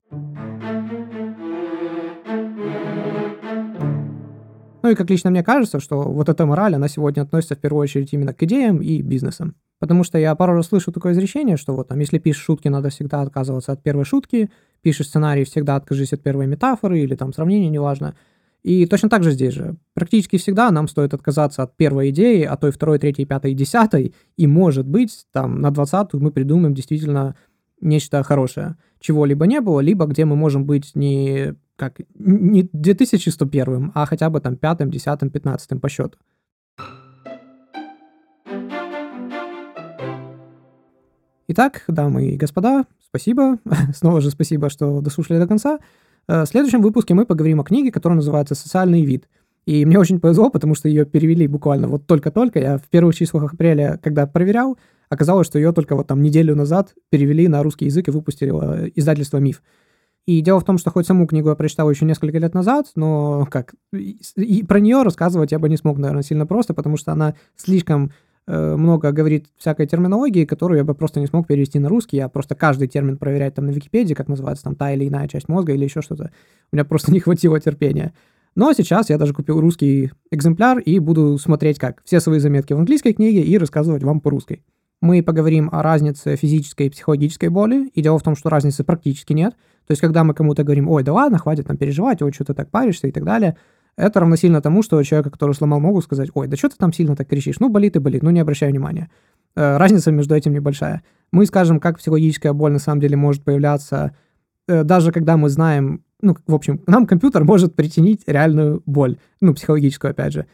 Ну и как лично мне кажется, что вот эта мораль, она сегодня относится в первую очередь именно к идеям и бизнесам. Потому что я пару раз слышу такое изречение, что вот там, если пишешь шутки, надо всегда отказываться от первой шутки, пишешь сценарий, всегда откажись от первой метафоры или там сравнения, неважно. И точно так же здесь же. Практически всегда нам стоит отказаться от первой идеи, а то и второй, третьей, пятой, десятой, и, может быть, там, на двадцатую мы придумаем действительно нечто хорошее. Чего либо не было, либо где мы можем быть не как не 2101, а хотя бы там пятым, десятым, пятнадцатым по счету. Итак, дамы и господа, спасибо. Снова же спасибо, что дослушали до конца. Э, в следующем выпуске мы поговорим о книге, которая называется «Социальный вид». И мне очень повезло, потому что ее перевели буквально вот только-только. Я в первых числах апреля, когда проверял, оказалось, что ее только вот там неделю назад перевели на русский язык и выпустили э, издательство «Миф». И дело в том, что хоть саму книгу я прочитал еще несколько лет назад, но как и про нее рассказывать я бы не смог, наверное, сильно просто, потому что она слишком много говорит всякой терминологии, которую я бы просто не смог перевести на русский. Я просто каждый термин проверять там на Википедии, как называется там та или иная часть мозга или еще что-то. У меня просто не хватило терпения. Но сейчас я даже купил русский экземпляр и буду смотреть как все свои заметки в английской книге и рассказывать вам по-русски. Мы поговорим о разнице физической и психологической боли, и дело в том, что разницы практически нет. То есть, когда мы кому-то говорим, ой, да ладно, хватит там переживать, ой, что ты так паришься и так далее, это равносильно тому, что человека, который сломал ногу, сказать, ой, да что ты там сильно так кричишь? Ну, болит и болит, ну, не обращай внимания. Э, разница между этим небольшая. Мы скажем, как психологическая боль на самом деле может появляться, э, даже когда мы знаем, ну, в общем, нам компьютер может причинить реальную боль, ну, психологическую, опять же.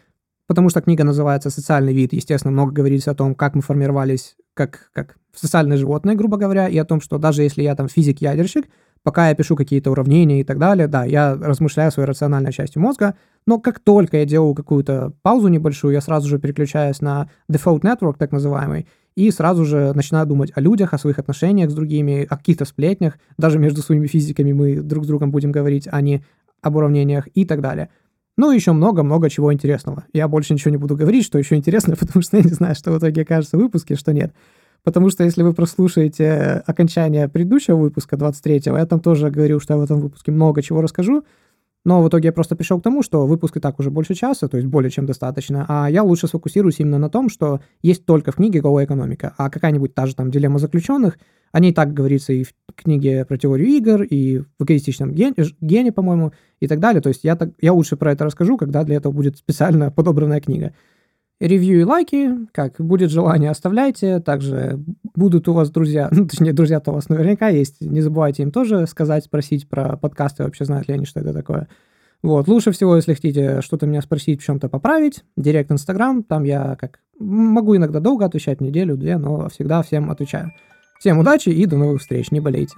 Потому что книга называется «Социальный вид». Естественно, много говорится о том, как мы формировались как, как социальные животные, грубо говоря, и о том, что даже если я там физик-ядерщик, пока я пишу какие-то уравнения и так далее, да, я размышляю своей рациональной частью мозга, но как только я делаю какую-то паузу небольшую, я сразу же переключаюсь на default network, так называемый, и сразу же начинаю думать о людях, о своих отношениях с другими, о каких-то сплетнях, даже между своими физиками мы друг с другом будем говорить, а не об уравнениях и так далее. Ну, еще много-много чего интересного. Я больше ничего не буду говорить, что еще интересно, потому что я не знаю, что в итоге окажется в выпуске, что нет. Потому что если вы прослушаете окончание предыдущего выпуска, 23-го, я там тоже говорил, что я в этом выпуске много чего расскажу, но в итоге я просто пришел к тому, что выпуск и так уже больше часа, то есть более чем достаточно, а я лучше сфокусируюсь именно на том, что есть только в книге «Голая экономика», а какая-нибудь та же там «Дилемма заключенных», о ней так говорится и в книге про теорию игр, и в эгоистичном гене, гене по-моему, и так далее. То есть я, так, я лучше про это расскажу, когда для этого будет специально подобранная книга ревью и лайки, как будет желание, оставляйте. Также будут у вас друзья, ну, точнее, друзья-то у вас наверняка есть. Не забывайте им тоже сказать, спросить про подкасты, вообще знают ли они, что это такое. Вот, лучше всего, если хотите что-то меня спросить, в чем-то поправить, директ Инстаграм, там я как могу иногда долго отвечать, неделю, две, но всегда всем отвечаю. Всем удачи и до новых встреч, не болейте.